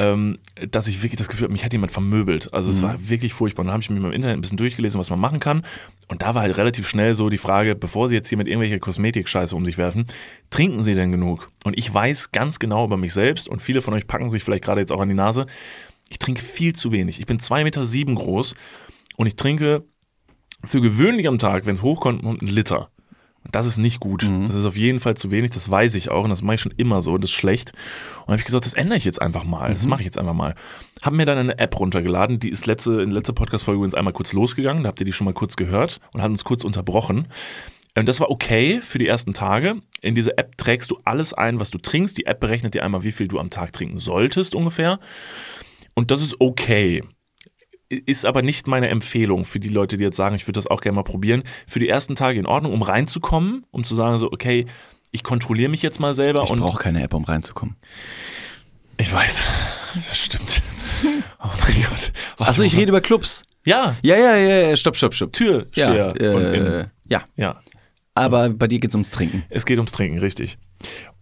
ähm, dass ich wirklich das Gefühl habe, mich hat jemand vermöbelt. Also es war wirklich furchtbar. Und dann habe ich mir im Internet ein bisschen durchgelesen, was man machen kann. Und da war halt relativ schnell so die Frage, bevor Sie jetzt hier mit irgendwelcher Kosmetik-Scheiße um sich werfen, trinken Sie denn genug? Und ich weiß ganz genau über mich selbst und viele von euch packen sich vielleicht gerade jetzt auch an die Nase, ich trinke viel zu wenig. Ich bin zwei Meter sieben groß und ich trinke für gewöhnlich am Tag, wenn es hochkommt, einen Liter. Und das ist nicht gut. Das ist auf jeden Fall zu wenig, das weiß ich auch und das mache ich schon immer so, das ist schlecht. Und habe ich gesagt, das ändere ich jetzt einfach mal, das mache ich jetzt einfach mal. Habe mir dann eine App runtergeladen, die ist letzte, in letzter Podcast-Folge übrigens einmal kurz losgegangen, da habt ihr die schon mal kurz gehört und hat uns kurz unterbrochen. Und das war okay für die ersten Tage. In dieser App trägst du alles ein, was du trinkst. Die App berechnet dir einmal, wie viel du am Tag trinken solltest ungefähr. Und das ist okay. Ist aber nicht meine Empfehlung für die Leute, die jetzt sagen, ich würde das auch gerne mal probieren. Für die ersten Tage in Ordnung, um reinzukommen, um zu sagen, so, okay, ich kontrolliere mich jetzt mal selber Ich brauche keine App, um reinzukommen. ich weiß, das stimmt. Oh mein Gott. Achso, ich rede über Clubs. Ja, Ja, ja, ja, ja, stopp, stopp, stopp. Türsteher. Ja, und äh, ja. ja, aber bei dir geht's ums Trinken. Es geht ums Trinken, richtig.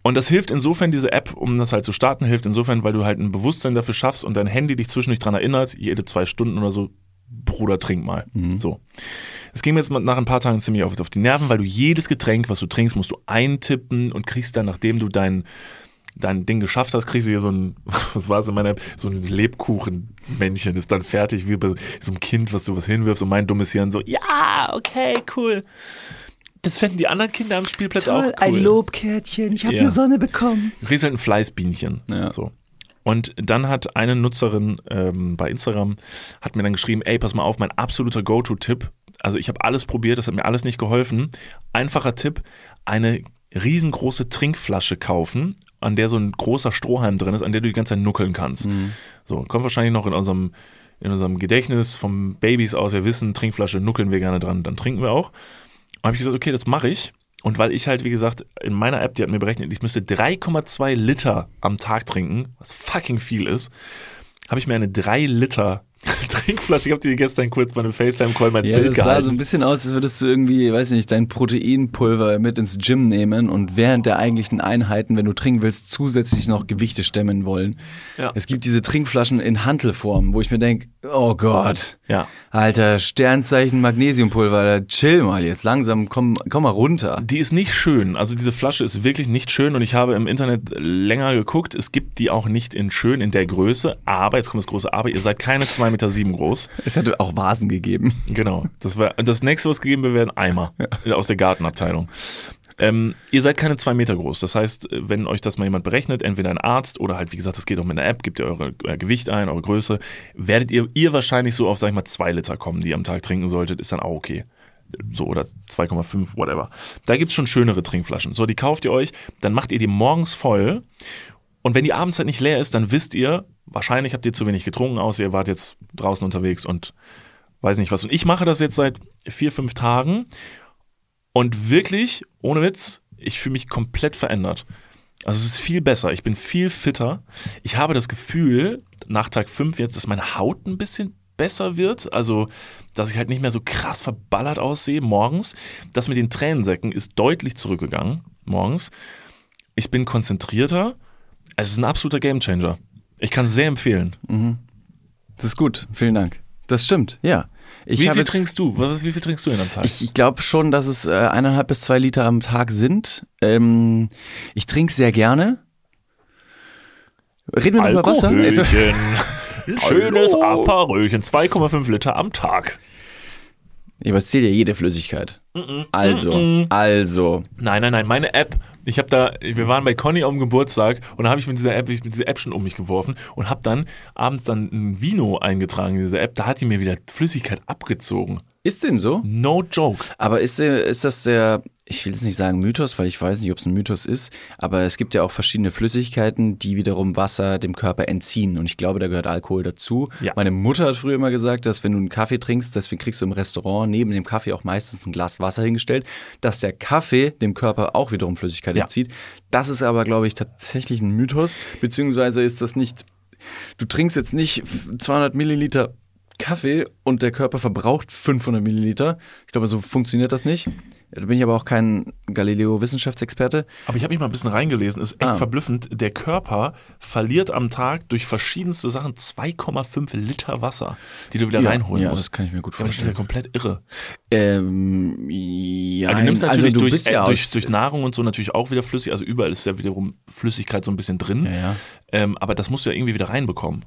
Und das hilft insofern, diese App, um das halt zu starten, hilft insofern, weil du halt ein Bewusstsein dafür schaffst und dein Handy dich zwischendurch dran erinnert, jede zwei Stunden oder so, Bruder, trink mal. So. Es ging mir jetzt nach ein paar Tagen ziemlich auf, auf die Nerven, weil du jedes Getränk, was du trinkst, musst du eintippen und kriegst dann, nachdem du dein, dein Ding geschafft hast, kriegst du hier so ein, was war es in meiner App, so ein Lebkuchenmännchen, ist dann fertig, wie bei so einem Kind, was du was hinwirfst und mein dummes Hirn so, ja, okay, cool. Das fänden die anderen Kinder am Spielplatz auch cool. Lobkärtchen, ich habe Ja. Sonne bekommen. Du kriegst halt ein Fleißbienchen. Ja. So. Und dann hat eine Nutzerin ähm, bei Instagram, hat mir dann geschrieben, ey, pass mal auf, mein absoluter Go-To-Tipp. Also ich habe alles probiert, das hat mir alles nicht geholfen. Einfacher Tipp, eine riesengroße Trinkflasche kaufen, an der so ein großer Strohhalm drin ist, an der du die ganze Zeit nuckeln kannst. So, kommt wahrscheinlich noch in unserem, in unserem Gedächtnis vom Babys aus. Wir wissen, Trinkflasche nuckeln wir gerne dran, dann trinken wir auch. Habe ich gesagt, okay, das mache ich. Und weil ich halt, wie gesagt, in meiner App, die hat mir berechnet, ich müsste 3,2 Liter am Tag trinken, was fucking viel ist, habe ich mir eine 3 Liter Trinkflasche, ich habe dir gestern kurz bei einem FaceTime-Call mal ins Ja, Bild das sah gehalten. so ein bisschen aus, als würdest du irgendwie, weiß nicht, dein Proteinpulver mit ins Gym nehmen und während der eigentlichen Einheiten, wenn du trinken willst, zusätzlich noch Gewichte stemmen wollen. Ja. Es gibt diese Trinkflaschen in Hantelform, wo ich mir denke, oh Gott, ja. alter Sternzeichen Magnesiumpulver, da chill mal jetzt langsam, komm, komm mal runter. Die ist nicht schön. Also diese Flasche ist wirklich nicht schön und ich habe im Internet länger geguckt. Es gibt die auch nicht in schön in der Größe, aber jetzt kommt das große Aber, ihr seid keine 2,7 Meter sieben groß. Es hätte auch Vasen gegeben. Genau. Das war das nächste, was gegeben wird, wäre ein Eimer aus der Gartenabteilung. Ähm, ihr seid keine zwei Meter groß. Das heißt, wenn euch das mal jemand berechnet, entweder ein Arzt oder halt, wie gesagt, das geht auch mit einer App, gebt ihr eure, euer Gewicht ein, eure Größe, werdet ihr, ihr wahrscheinlich so auf, sag ich mal, zwei Liter kommen, die ihr am Tag trinken solltet, ist dann auch okay. So, oder 2,5, whatever. Da gibt's schon schönere Trinkflaschen. So, die kauft ihr euch, dann macht ihr die morgens voll. Und wenn die abends halt nicht leer ist, dann wisst ihr, wahrscheinlich habt ihr zu wenig getrunken, außer ihr wart jetzt draußen unterwegs und weiß nicht was. Und ich mache das jetzt seit vier, fünf Tagen und wirklich, ohne Witz, ich fühle mich komplett verändert. Also es ist viel besser, ich bin viel fitter. Ich habe das Gefühl, nach Tag 5 jetzt, dass meine Haut ein bisschen besser wird. Also, dass ich halt nicht mehr so krass verballert aussehe morgens. Das mit den Tränensäcken ist deutlich zurückgegangen morgens. Ich bin konzentrierter. Es ist ein absoluter Gamechanger. Ich kann es sehr empfehlen. Das ist gut, vielen Dank. Das stimmt, ja. Ich wie viel trinkst du? Was, wie viel trinkst du denn am Tag? Ich, ich glaube schon, dass es äh, eineinhalb bis zwei Liter am Tag sind. Ähm, ich trinke sehr gerne. Reden wir noch über Wasser? Also, schönes Hallo. Aperölchen. 2,5 Liter am Tag. Ja, aber es zählt ja jede Flüssigkeit. Also, also. Nein, nein, nein, meine App. Ich habe da, wir waren bei Conny am Geburtstag und da habe ich mit dieser App, ich mit dieser App schon um mich geworfen und habe dann abends dann ein Vino eingetragen in diese App. Da hat die mir wieder Flüssigkeit abgezogen. Ist dem so? No joke. Aber ist, ist das der, ich will jetzt nicht sagen Mythos, weil ich weiß nicht, ob es ein Mythos ist, aber es gibt ja auch verschiedene Flüssigkeiten, die wiederum Wasser dem Körper entziehen. Und ich glaube, da gehört Alkohol dazu. Ja. Meine Mutter hat früher immer gesagt, dass wenn du einen Kaffee trinkst, deswegen kriegst du im Restaurant neben dem Kaffee auch meistens ein Glas Wasser hingestellt, dass der Kaffee dem Körper auch wiederum Flüssigkeit Ja. entzieht. Das ist aber, glaube ich, tatsächlich ein Mythos, beziehungsweise ist das nicht, du trinkst jetzt nicht 200 Milliliter Kaffee und der Körper verbraucht 500 Milliliter. Ich glaube, so funktioniert das nicht. Da bin ich aber auch kein Galileo-Wissenschaftsexperte. Aber ich habe mich mal ein bisschen reingelesen, ist echt Ah. verblüffend. Der Körper verliert am Tag durch verschiedenste Sachen 2,5 Liter Wasser, die du wieder reinholen ja, musst. das kann ich mir gut Ja, aber das ist ja vorstellen. komplett irre. Ähm, ja, Also du nimmst also natürlich du durch, äh, ja durch, durch Nahrung und so natürlich auch wieder flüssig. Also überall ist ja wiederum Flüssigkeit so ein bisschen drin. Ja, ja. Ähm, aber das musst du ja irgendwie wieder reinbekommen.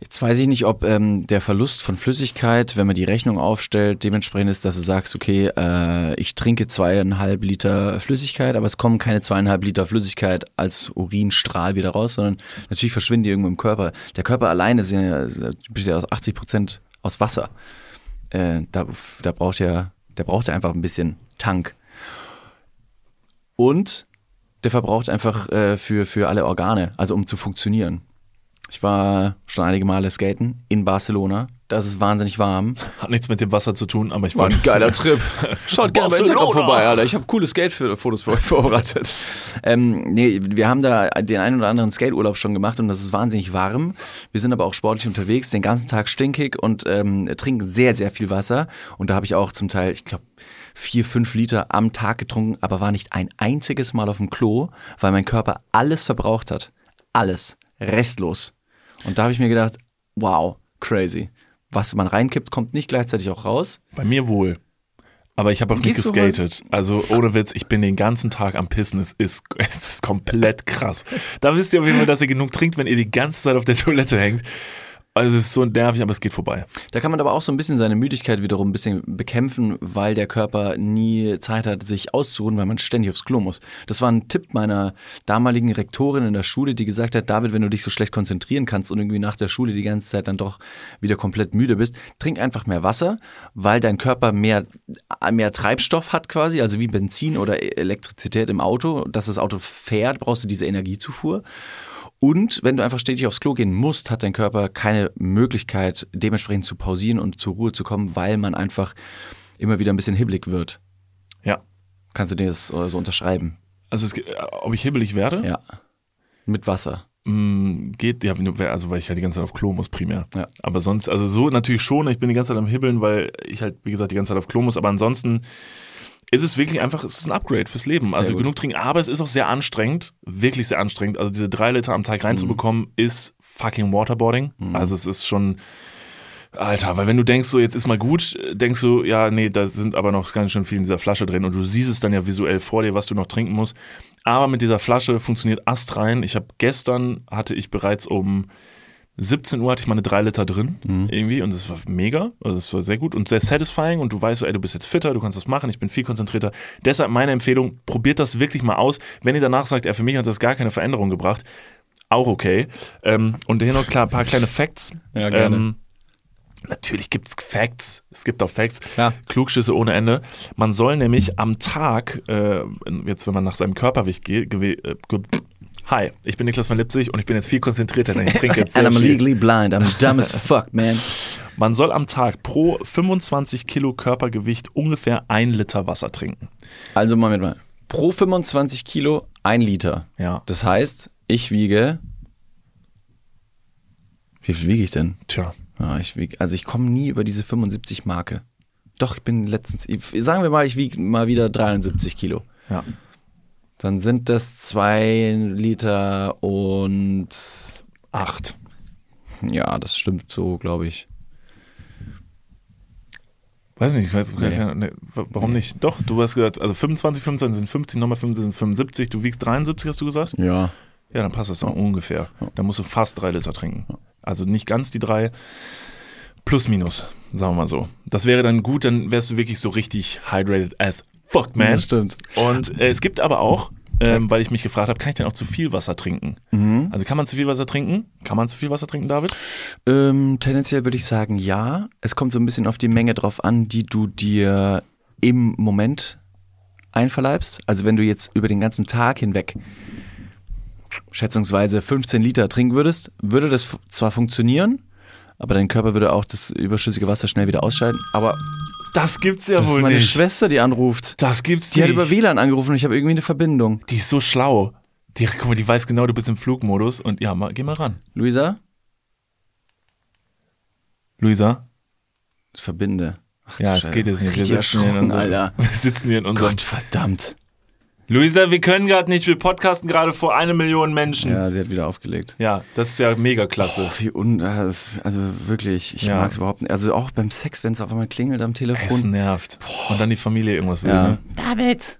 Jetzt weiß ich nicht, ob ähm, der Verlust von Flüssigkeit, wenn man die Rechnung aufstellt, dementsprechend ist, dass du sagst, okay, äh, ich trinke zweieinhalb Liter Flüssigkeit, aber es kommen keine zweieinhalb Liter Flüssigkeit als Urinstrahl wieder raus, sondern natürlich verschwinden die irgendwo im Körper. Der Körper alleine besteht ja aus 80 Prozent aus Wasser. Äh, da, da braucht er, der braucht ja einfach ein bisschen Tank. Und der verbraucht einfach äh, für, für alle Organe, also um zu funktionieren. Ich war schon einige Male skaten in Barcelona. Da ist wahnsinnig warm. Hat nichts mit dem Wasser zu tun, aber ich War ein wollte- geiler Trip. Schaut gerne bei Instagram vorbei, Alter. Ich habe coole Skate-Fotos für euch vorbereitet. Ähm, nee, wir haben da den einen oder anderen Skateurlaub schon gemacht und das ist wahnsinnig warm. Wir sind aber auch sportlich unterwegs, den ganzen Tag stinkig und ähm, trinken sehr, sehr viel Wasser. Und da habe ich auch zum Teil, ich glaube, vier, fünf Liter am Tag getrunken, aber war nicht ein einziges Mal auf dem Klo, weil mein Körper alles verbraucht hat. Alles. Restlos. Und da habe ich mir gedacht, wow, crazy. Was man reinkippt, kommt nicht gleichzeitig auch raus. Bei mir wohl. Aber ich habe auch nicht Gehst du geskatet. Also ohne Witz, ich bin den ganzen Tag am Pissen. Es ist, es ist komplett krass. Da wisst ihr auf jeden Fall, dass ihr genug trinkt, wenn ihr die ganze Zeit auf der Toilette hängt. Also es ist so nervig, aber es geht vorbei. Da kann man aber auch so ein bisschen seine Müdigkeit wiederum ein bisschen bekämpfen, weil der Körper nie Zeit hat, sich auszuruhen, weil man ständig aufs Klo muss. Das war ein Tipp meiner damaligen Rektorin in der Schule, die gesagt hat, David, wenn du dich so schlecht konzentrieren kannst und irgendwie nach der Schule die ganze Zeit dann doch wieder komplett müde bist, trink einfach mehr Wasser, weil dein Körper mehr, mehr Treibstoff hat quasi, also wie Benzin oder Elektrizität im Auto. Dass das Auto fährt, brauchst du diese Energiezufuhr. Und wenn du einfach stetig aufs Klo gehen musst, hat dein Körper keine Möglichkeit, dementsprechend zu pausieren und zur Ruhe zu kommen, weil man einfach immer wieder ein bisschen hibbelig wird. Ja. Kannst du dir das äh, so unterschreiben? Also es, äh, ob ich hibbelig werde? Ja. Mit Wasser. Mm, geht, ja, also weil ich ja die ganze Zeit auf Klo muss primär. Ja. Aber sonst, also so natürlich schon, ich bin die ganze Zeit am Hibbeln, weil ich halt, wie gesagt, die ganze Zeit auf Klo muss, aber ansonsten ist es wirklich einfach, es ist ein Upgrade fürs Leben. Also genug trinken, aber es ist auch sehr anstrengend, wirklich sehr anstrengend. Also diese drei Liter am Tag reinzubekommen, ist fucking Waterboarding. Also es ist schon, Alter, weil wenn du denkst, so jetzt ist mal gut, denkst du, ja, nee, da sind aber noch ganz schön viel in dieser Flasche drin und du siehst es dann ja visuell vor dir, was du noch trinken musst. Aber mit dieser Flasche funktioniert astrein. Ich habe gestern hatte ich bereits um 17 Uhr hatte ich meine drei Liter drin irgendwie und das war mega, also das war sehr gut und sehr satisfying und du weißt so, ey, du bist jetzt fitter, du kannst das machen, ich bin viel konzentrierter. Deshalb meine Empfehlung, probiert das wirklich mal aus. Wenn ihr danach sagt, ja, für mich hat das gar keine Veränderung gebracht, auch okay. Ähm, und hier noch klar, ein paar kleine Facts. Ja, gerne. Ähm, Natürlich gibt's Facts, es gibt auch Facts, Klar. Klugschüsse ohne Ende. Man soll nämlich am Tag, äh, jetzt wenn man nach seinem Körpergewicht geht, äh, ge Hi, ich bin Niklas von Lipzig und ich bin jetzt viel konzentrierter, denn ich trinke jetzt sehr And I'm viel. legally blind. I'm dumb as fuck, man. Man soll am Tag pro 25 Kilo Körpergewicht ungefähr ein Liter Wasser trinken. Also Moment mal. Pro 25 Kilo ein Liter. Ja. Das heißt, ich wiege. Wie viel wiege ich denn? Tja, Ja, ich wieg, also ich komme nie über diese 75 Marke. Doch, ich bin letztens, sagen wir mal, ich wiege mal wieder 73 Kilo. ja. Dann sind das zwei Liter und Acht. ja, das stimmt so, glaube ich. Weiß nicht, ich weiß, Nee. nee. Nee, warum nicht? Doch, du hast gesagt, also 25, 25 sind 50, nochmal 15 sind 75, du wiegst 73, hast du gesagt? Ja. Ja, dann passt das doch ungefähr. Dann musst du fast drei Liter trinken. Also nicht ganz die drei, plus minus, sagen wir mal so. Das wäre dann gut, dann wärst du wirklich so richtig hydrated as fuck, man. Das stimmt. Und äh, es gibt aber auch, ähm, weil ich mich gefragt habe, kann ich denn auch zu viel Wasser trinken? Mhm. Also kann man zu viel Wasser trinken? Kann man zu viel Wasser trinken, David? Ähm, tendenziell würde ich sagen, ja. Es kommt so ein bisschen auf die Menge drauf an, die du dir im Moment einverleibst. Also wenn du jetzt über den ganzen Tag hinweg schätzungsweise 15 Liter trinken würdest, würde das zwar funktionieren, aber dein Körper würde auch das überschüssige Wasser schnell wieder ausscheiden. Aber Das gibt's ja das ist wohl meine nicht. Schwester, die anruft. Das gibt's Die hat nicht. über WLAN angerufen und ich habe irgendwie eine Verbindung. die ist so schlau. Die, guck mal, die weiß genau, du bist im Flugmodus und ja, mal, geh mal ran. Luisa? Luisa? Verbinde. Ach, Ja, es geht jetzt nicht. Wir sitzen, hier in erschrocken, unserem, Alter. wir sitzen hier in unserem. Gott verdammt. Luisa, wir können gerade nicht, wir podcasten gerade vor eine Million Menschen. Ja, Ja, sie hat wieder aufgelegt. das ist ja mega klasse. Oh, wie un das- also wirklich, ich Ja. mag es überhaupt nicht. Also auch beim Sex, wenn es auf einmal klingelt am es Telefon. nervt. Und dann die Familie irgendwas will, Ja. ne? David!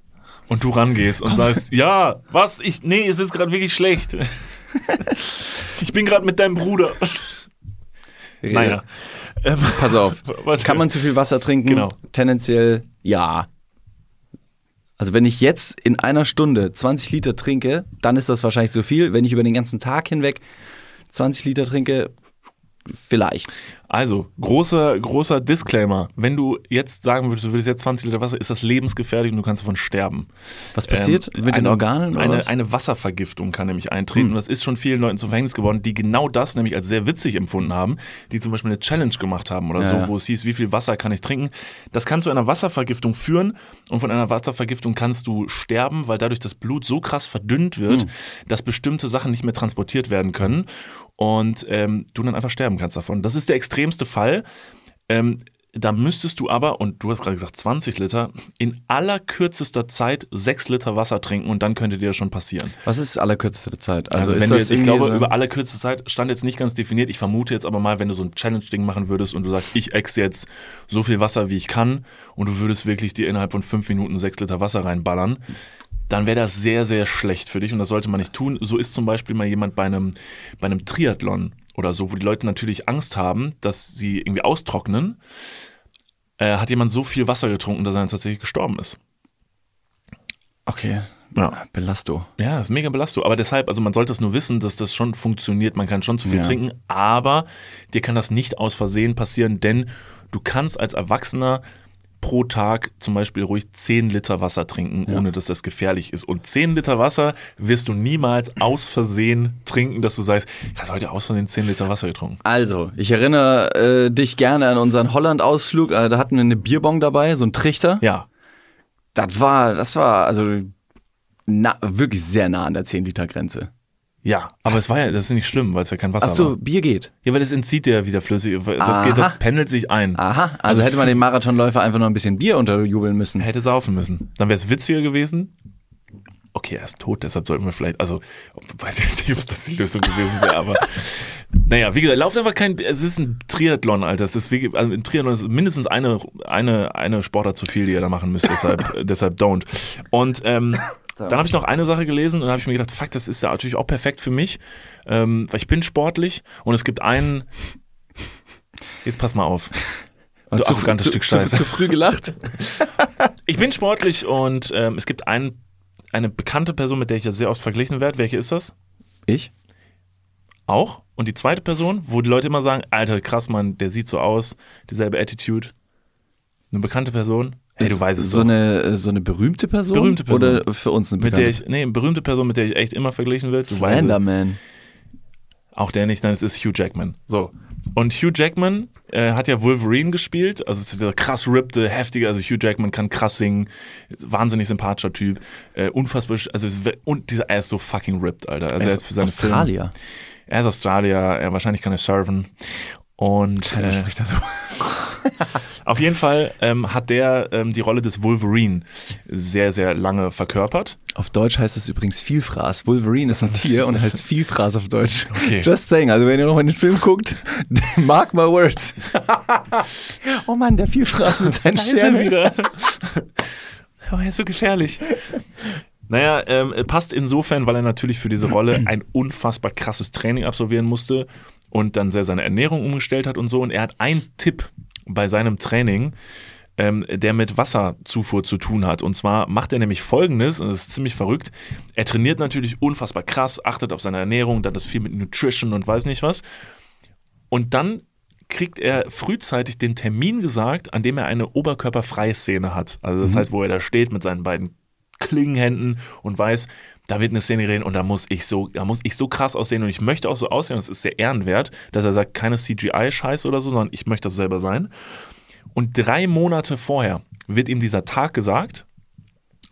Und du rangehst und sagst, ja, was? Ich, nee, es ist gerade wirklich schlecht. ich bin gerade mit deinem Bruder. Naja. Ähm, Pass auf. was- Kann man zu viel Wasser trinken? Genau. Tendenziell ja. Also wenn ich jetzt in einer Stunde 20 Liter trinke, dann ist das wahrscheinlich zu viel. Wenn ich über den ganzen Tag hinweg 20 Liter trinke, vielleicht. Also, großer, großer Disclaimer. Wenn du jetzt sagen würdest, du würdest jetzt 20 Liter Wasser, ist das lebensgefährlich und du kannst davon sterben. Was passiert Ähm, mit den eine- Organen? Oder Eine, was? eine Wasservergiftung kann nämlich eintreten. Und das ist schon vielen Leuten zum Verhängnis geworden, die genau das nämlich als sehr witzig empfunden haben, die zum Beispiel eine Challenge gemacht haben oder Ja, so, ja. wo es hieß, wie viel Wasser kann ich trinken. Das kann zu einer Wasservergiftung führen und von einer Wasservergiftung kannst du sterben, weil dadurch das Blut so krass verdünnt wird, Hm. dass bestimmte Sachen nicht mehr transportiert werden können und ähm, du dann einfach sterben kannst davon. Das ist der extremste Fall. Ähm, da müsstest du aber, und du hast gerade gesagt 20 Liter, in allerkürzester Zeit 6 Liter Wasser trinken und dann könnte dir das schon passieren. Was ist allerkürzeste Zeit? Also, ist wenn du jetzt, ich glaube, so- über allerkürzeste Zeit stand jetzt nicht ganz definiert. Ich vermute jetzt aber mal, wenn du so ein Challenge-Ding machen würdest und du sagst, ich ex jetzt so viel Wasser, wie ich kann und du würdest wirklich dir innerhalb von 5 Minuten 6 Liter Wasser reinballern, dann wäre das sehr, sehr schlecht für dich und das sollte man nicht tun. So ist zum Beispiel mal jemand bei einem, bei einem Triathlon oder so, wo die Leute natürlich Angst haben, dass sie irgendwie austrocknen, äh, hat jemand so viel Wasser getrunken, dass er tatsächlich gestorben ist. Okay. Ja. Belasto. Ja, ist mega Belastung. Aber deshalb, also man sollte es nur wissen, dass das schon funktioniert. Man kann schon zu viel Ja. trinken, aber dir kann das nicht aus Versehen passieren, denn du kannst als Erwachsener pro Tag zum Beispiel ruhig 10 Liter Wasser trinken, ohne dass das gefährlich ist. Und 10 Liter Wasser wirst du niemals aus Versehen trinken, dass du sagst, ich habe heute aus Versehen 10 Liter Wasser getrunken. Also, ich erinnere äh, dich gerne an unseren Holland-Ausflug. Äh, da hatten wir eine Bierbong dabei, so ein Trichter. Ja, Das war, das war also na, wirklich sehr nah an der 10-Liter-Grenze. Ja. Aber es war ja, das ist nicht schlimm, weil es ja kein Wasser Achso, war. Bier geht. Ja, weil das entzieht ja wieder flüssig. Das, geht, das pendelt sich ein. Aha, also, Also hätte man den Marathonläufer einfach noch ein bisschen Bier unterjubeln müssen. hätte saufen müssen. Dann wäre es witziger gewesen. Okay, er ist tot, deshalb sollten wir vielleicht, also, weiß ich jetzt nicht, ob das die Lösung gewesen wäre, aber naja, wie gesagt, lauft einfach kein, es ist ein Triathlon, Alter. Es ist, wie, also ein Triathlon ist mindestens eine, eine, eine Sportart zu viel, die ihr da machen müsst, deshalb, deshalb don't. Und ähm, dann habe ich noch eine Sache gelesen und dann habe ich mir gedacht, fuck, das ist ja natürlich auch perfekt für mich, ähm, weil ich bin sportlich und es gibt einen, jetzt pass mal auf. Du zu, arrogantes zu, Stück zu, Scheiße. zu früh gelacht. Ich bin sportlich und ähm, es gibt ein, eine bekannte Person, mit der ich ja sehr oft verglichen werde. Welche ist das? Ich? Auch. Und die zweite Person, wo die Leute immer sagen, Alter, krass, Mann, der sieht so aus, dieselbe Attitude. Eine bekannte Person. Hey, du weißt es so doch. eine, so eine berühmte Person? Berühmte Person. Oder für uns eine Mit bekannte? der ich, nee, eine berühmte Person, mit der ich echt immer verglichen wird. Slenderman. Auch der nicht, nein, es ist Hugh Jackman. So. Und Hugh Jackman äh, hat ja Wolverine gespielt, also es ist der krass rippte, heftige, also Hugh Jackman kann krass singen, wahnsinnig sympathischer Typ, äh, unfassbar, also und dieser, er ist so fucking ripped, Alter. Also Er ist für seine Australier. Er ist Australier, er wahrscheinlich kann er surfen. Und Keiner äh, spricht da so. Auf jeden Fall ähm, hat der ähm, die Rolle des Wolverine sehr, sehr lange verkörpert. Auf Deutsch heißt es übrigens Vielfraß. Wolverine ist ein Tier und heißt Vielfraß auf Deutsch. Okay. Just saying, also wenn ihr nochmal den Film guckt, mark my words. oh Mann, der Vielfraß mit seinen er Sternen. wieder. Oh, er ist so gefährlich. Naja, ähm, passt insofern, weil er natürlich für diese Rolle ein unfassbar krasses Training absolvieren musste und dann sehr seine Ernährung umgestellt hat und so. Und er hat einen Tipp bei seinem Training, ähm, der mit Wasserzufuhr zu tun hat. Und zwar macht er nämlich folgendes, und das ist ziemlich verrückt. Er trainiert natürlich unfassbar krass, achtet auf seine Ernährung, dann ist viel mit Nutrition und weiß nicht was. Und dann kriegt er frühzeitig den Termin gesagt, an dem er eine oberkörperfreie Szene hat. Also das heißt, wo er da steht mit seinen beiden Klingenhänden und weiß, da wird eine Szene reden und da muss ich so, da muss ich so krass aussehen und ich möchte auch so aussehen. Und es ist sehr ehrenwert, dass er sagt, keine CGI-Scheiße oder so, sondern ich möchte das selber sein. Und drei Monate vorher wird ihm dieser Tag gesagt,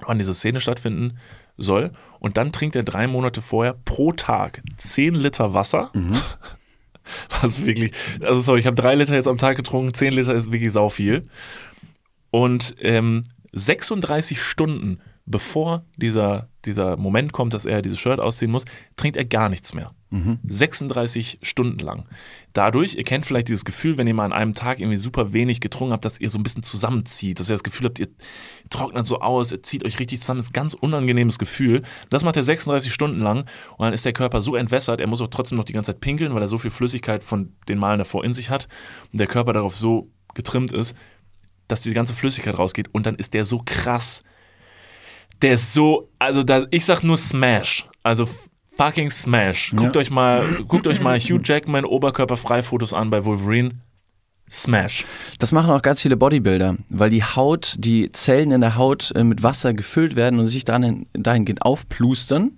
wann diese Szene stattfinden soll. Und dann trinkt er drei Monate vorher pro Tag 10 Liter Wasser. Was wirklich, also sorry, ich habe drei Liter jetzt am Tag getrunken, 10 Liter ist wirklich sau viel. Und ähm, 36 Stunden bevor dieser, dieser Moment kommt, dass er dieses Shirt ausziehen muss, trinkt er gar nichts mehr. 36 Stunden lang. Dadurch, ihr kennt vielleicht dieses Gefühl, wenn ihr mal an einem Tag irgendwie super wenig getrunken habt, dass ihr so ein bisschen zusammenzieht, dass ihr das Gefühl habt, ihr trocknet so aus, ihr zieht euch richtig zusammen, das ist ein ganz unangenehmes Gefühl. Das macht er 36 Stunden lang und dann ist der Körper so entwässert, er muss auch trotzdem noch die ganze Zeit pinkeln, weil er so viel Flüssigkeit von den Malen davor in sich hat und der Körper darauf so getrimmt ist, dass die ganze Flüssigkeit rausgeht und dann ist der so krass. Der ist so, also da, ich sag nur Smash. Also fucking Smash. Guckt Ja. euch mal, guckt euch mal Hugh Jackman Oberkörperfrei-Fotos an bei Wolverine. Smash. Das machen auch ganz viele Bodybuilder, weil die Haut, die Zellen in der Haut äh, mit Wasser gefüllt werden und sich dahin, dahingehend aufplustern.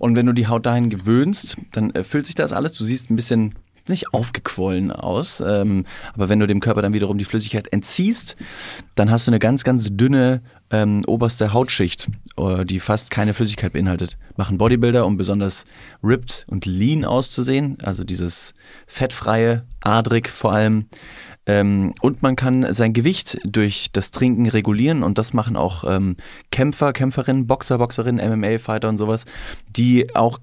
Und wenn du die Haut dahin gewöhnst, dann äh, füllt sich das alles. Du siehst ein bisschen nicht aufgequollen aus, ähm, aber wenn du dem Körper dann wiederum die Flüssigkeit entziehst, dann hast du eine ganz, ganz dünne ähm, oberste Hautschicht, äh, die fast keine Flüssigkeit beinhaltet. Machen Bodybuilder, um besonders ripped und lean auszusehen, also dieses fettfreie, adrig vor allem. Ähm, und man kann sein Gewicht durch das Trinken regulieren und das machen auch ähm, Kämpfer, Kämpferinnen, Boxer, Boxerinnen, MMA-Fighter und sowas, die auch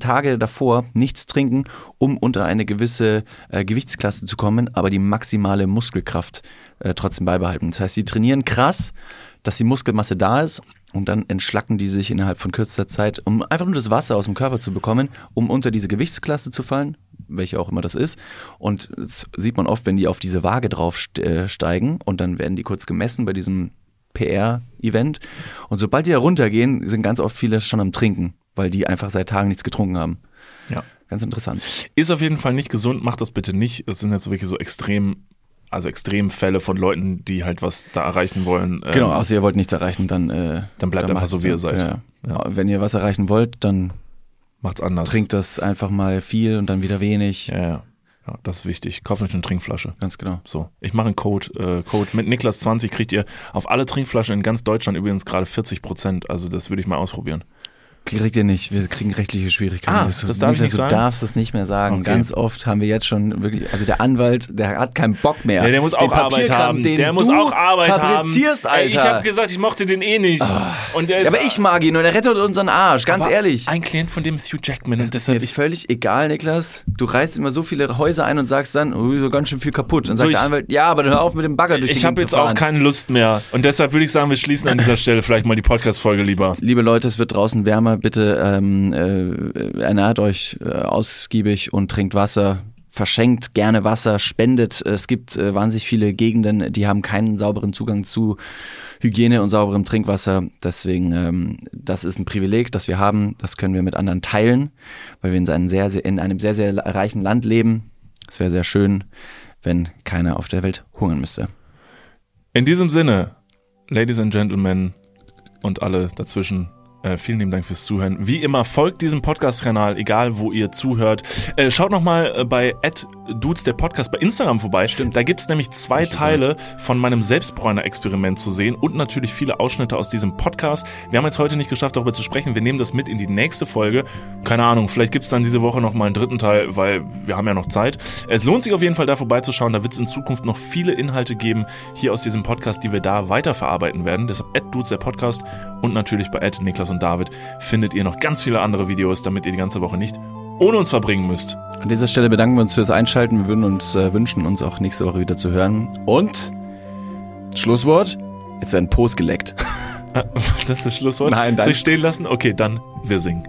Tage davor nichts trinken, um unter eine gewisse äh, Gewichtsklasse zu kommen, aber die maximale Muskelkraft äh, trotzdem beibehalten. Das heißt, sie trainieren krass, dass die Muskelmasse da ist und dann entschlacken die sich innerhalb von kürzester Zeit, um einfach nur das Wasser aus dem Körper zu bekommen, um unter diese Gewichtsklasse zu fallen, welche auch immer das ist. Und das sieht man oft, wenn die auf diese Waage drauf st- äh, steigen und dann werden die kurz gemessen bei diesem PR-Event. Und sobald die da runtergehen, sind ganz oft viele schon am Trinken, weil die einfach seit Tagen nichts getrunken haben. Ja. Ganz interessant. Ist auf jeden Fall nicht gesund, macht das bitte nicht. Es sind jetzt wirklich so extrem, also Extremfälle von Leuten, die halt was da erreichen wollen. Ähm, Genau, außer ihr wollt nichts erreichen, dann, äh, Dann bleibt einfach macht so, wie ihr seid. Ja. Ja. Wenn ihr was erreichen wollt, dann Macht's anders. trinkt das einfach mal viel und dann wieder wenig. Ja, ja. Ja, das ist wichtig. Kauft euch eine Trinkflasche. Ganz genau. So, ich mache einen Code. Äh, Code mit Niklas20 kriegt ihr auf alle Trinkflaschen in ganz Deutschland übrigens gerade 40 Prozent. Also das würde ich mal ausprobieren. Kriegt ihr nicht, wir kriegen rechtliche Schwierigkeiten. Ah, Das- das darf ich nicht du sagen? darfst das nicht mehr sagen. Okay. Ganz oft haben wir jetzt schon wirklich, also der Anwalt, der hat keinen Bock mehr. Ja, der muss auch Arbeit haben. Der muss du auch Arbeit haben. fabrizierst, Ey, Alter. ich habe gesagt, ich mochte den eh nicht. Und der ist ja, aber ich mag ihn und er rettet unseren Arsch, ganz ehrlich. Ein Klient von dem ist Hugh Jackman und Mir deshalb ist ich völlig egal, Niklas. Du reißt immer so viele Häuser ein und sagst dann, oh, so ganz schön viel kaputt. Dann So, sagt ich- der Anwalt, ja, aber dann hör auf mit dem Bagger durch die ich habe jetzt auch keine Lust mehr. Und deshalb würde ich sagen, wir schließen an dieser Stelle vielleicht mal die Podcast-Folge lieber. Liebe Leute, es wird draußen wärmer. Bitte ähm, äh, ernährt euch äh, ausgiebig und trinkt Wasser. Verschenkt gerne Wasser, spendet. Es gibt äh, wahnsinnig viele Gegenden, die haben keinen sauberen Zugang zu Hygiene und sauberem Trinkwasser. Deswegen, ähm, das ist ein Privileg, das wir haben. Das können wir mit anderen teilen, weil wir in sehr, sehr, in einem sehr, sehr reichen Land leben. Es wäre sehr schön, wenn keiner auf der Welt hungern müsste. In diesem Sinne, Ladies and Gentlemen und alle dazwischen, Äh, vielen lieben Dank fürs Zuhören. Wie immer, folgt diesem Podcast-Kanal, egal wo ihr zuhört. Äh, schaut nochmal äh, bei Dudes der Podcast bei Instagram vorbei. Stimmt. Da gibt's nämlich zwei Teile von meinem Selbstbräuner-Experiment zu sehen und natürlich viele Ausschnitte aus diesem Podcast. Wir haben jetzt heute nicht geschafft, darüber zu sprechen. Wir nehmen das mit in die nächste Folge. Keine Ahnung, vielleicht gibt's dann diese Woche nochmal einen dritten Teil, weil wir haben ja noch Zeit. Es lohnt sich auf jeden Fall da vorbeizuschauen. Da wird's in Zukunft noch viele Inhalte geben hier aus diesem Podcast, die wir da weiterverarbeiten werden. Deshalb Dudes der Podcast und natürlich bei Niklas und David findet ihr noch ganz viele andere Videos, damit ihr die ganze Woche nicht ohne uns verbringen müsst. An dieser Stelle bedanken wir uns fürs Einschalten. Wir würden uns äh, wünschen, uns auch nächste Woche wieder zu hören. Und Schlusswort, jetzt werden Post geleckt. das ist das Schlusswort? Nein, danke. Soll ich stehen lassen? Okay, dann wir singen.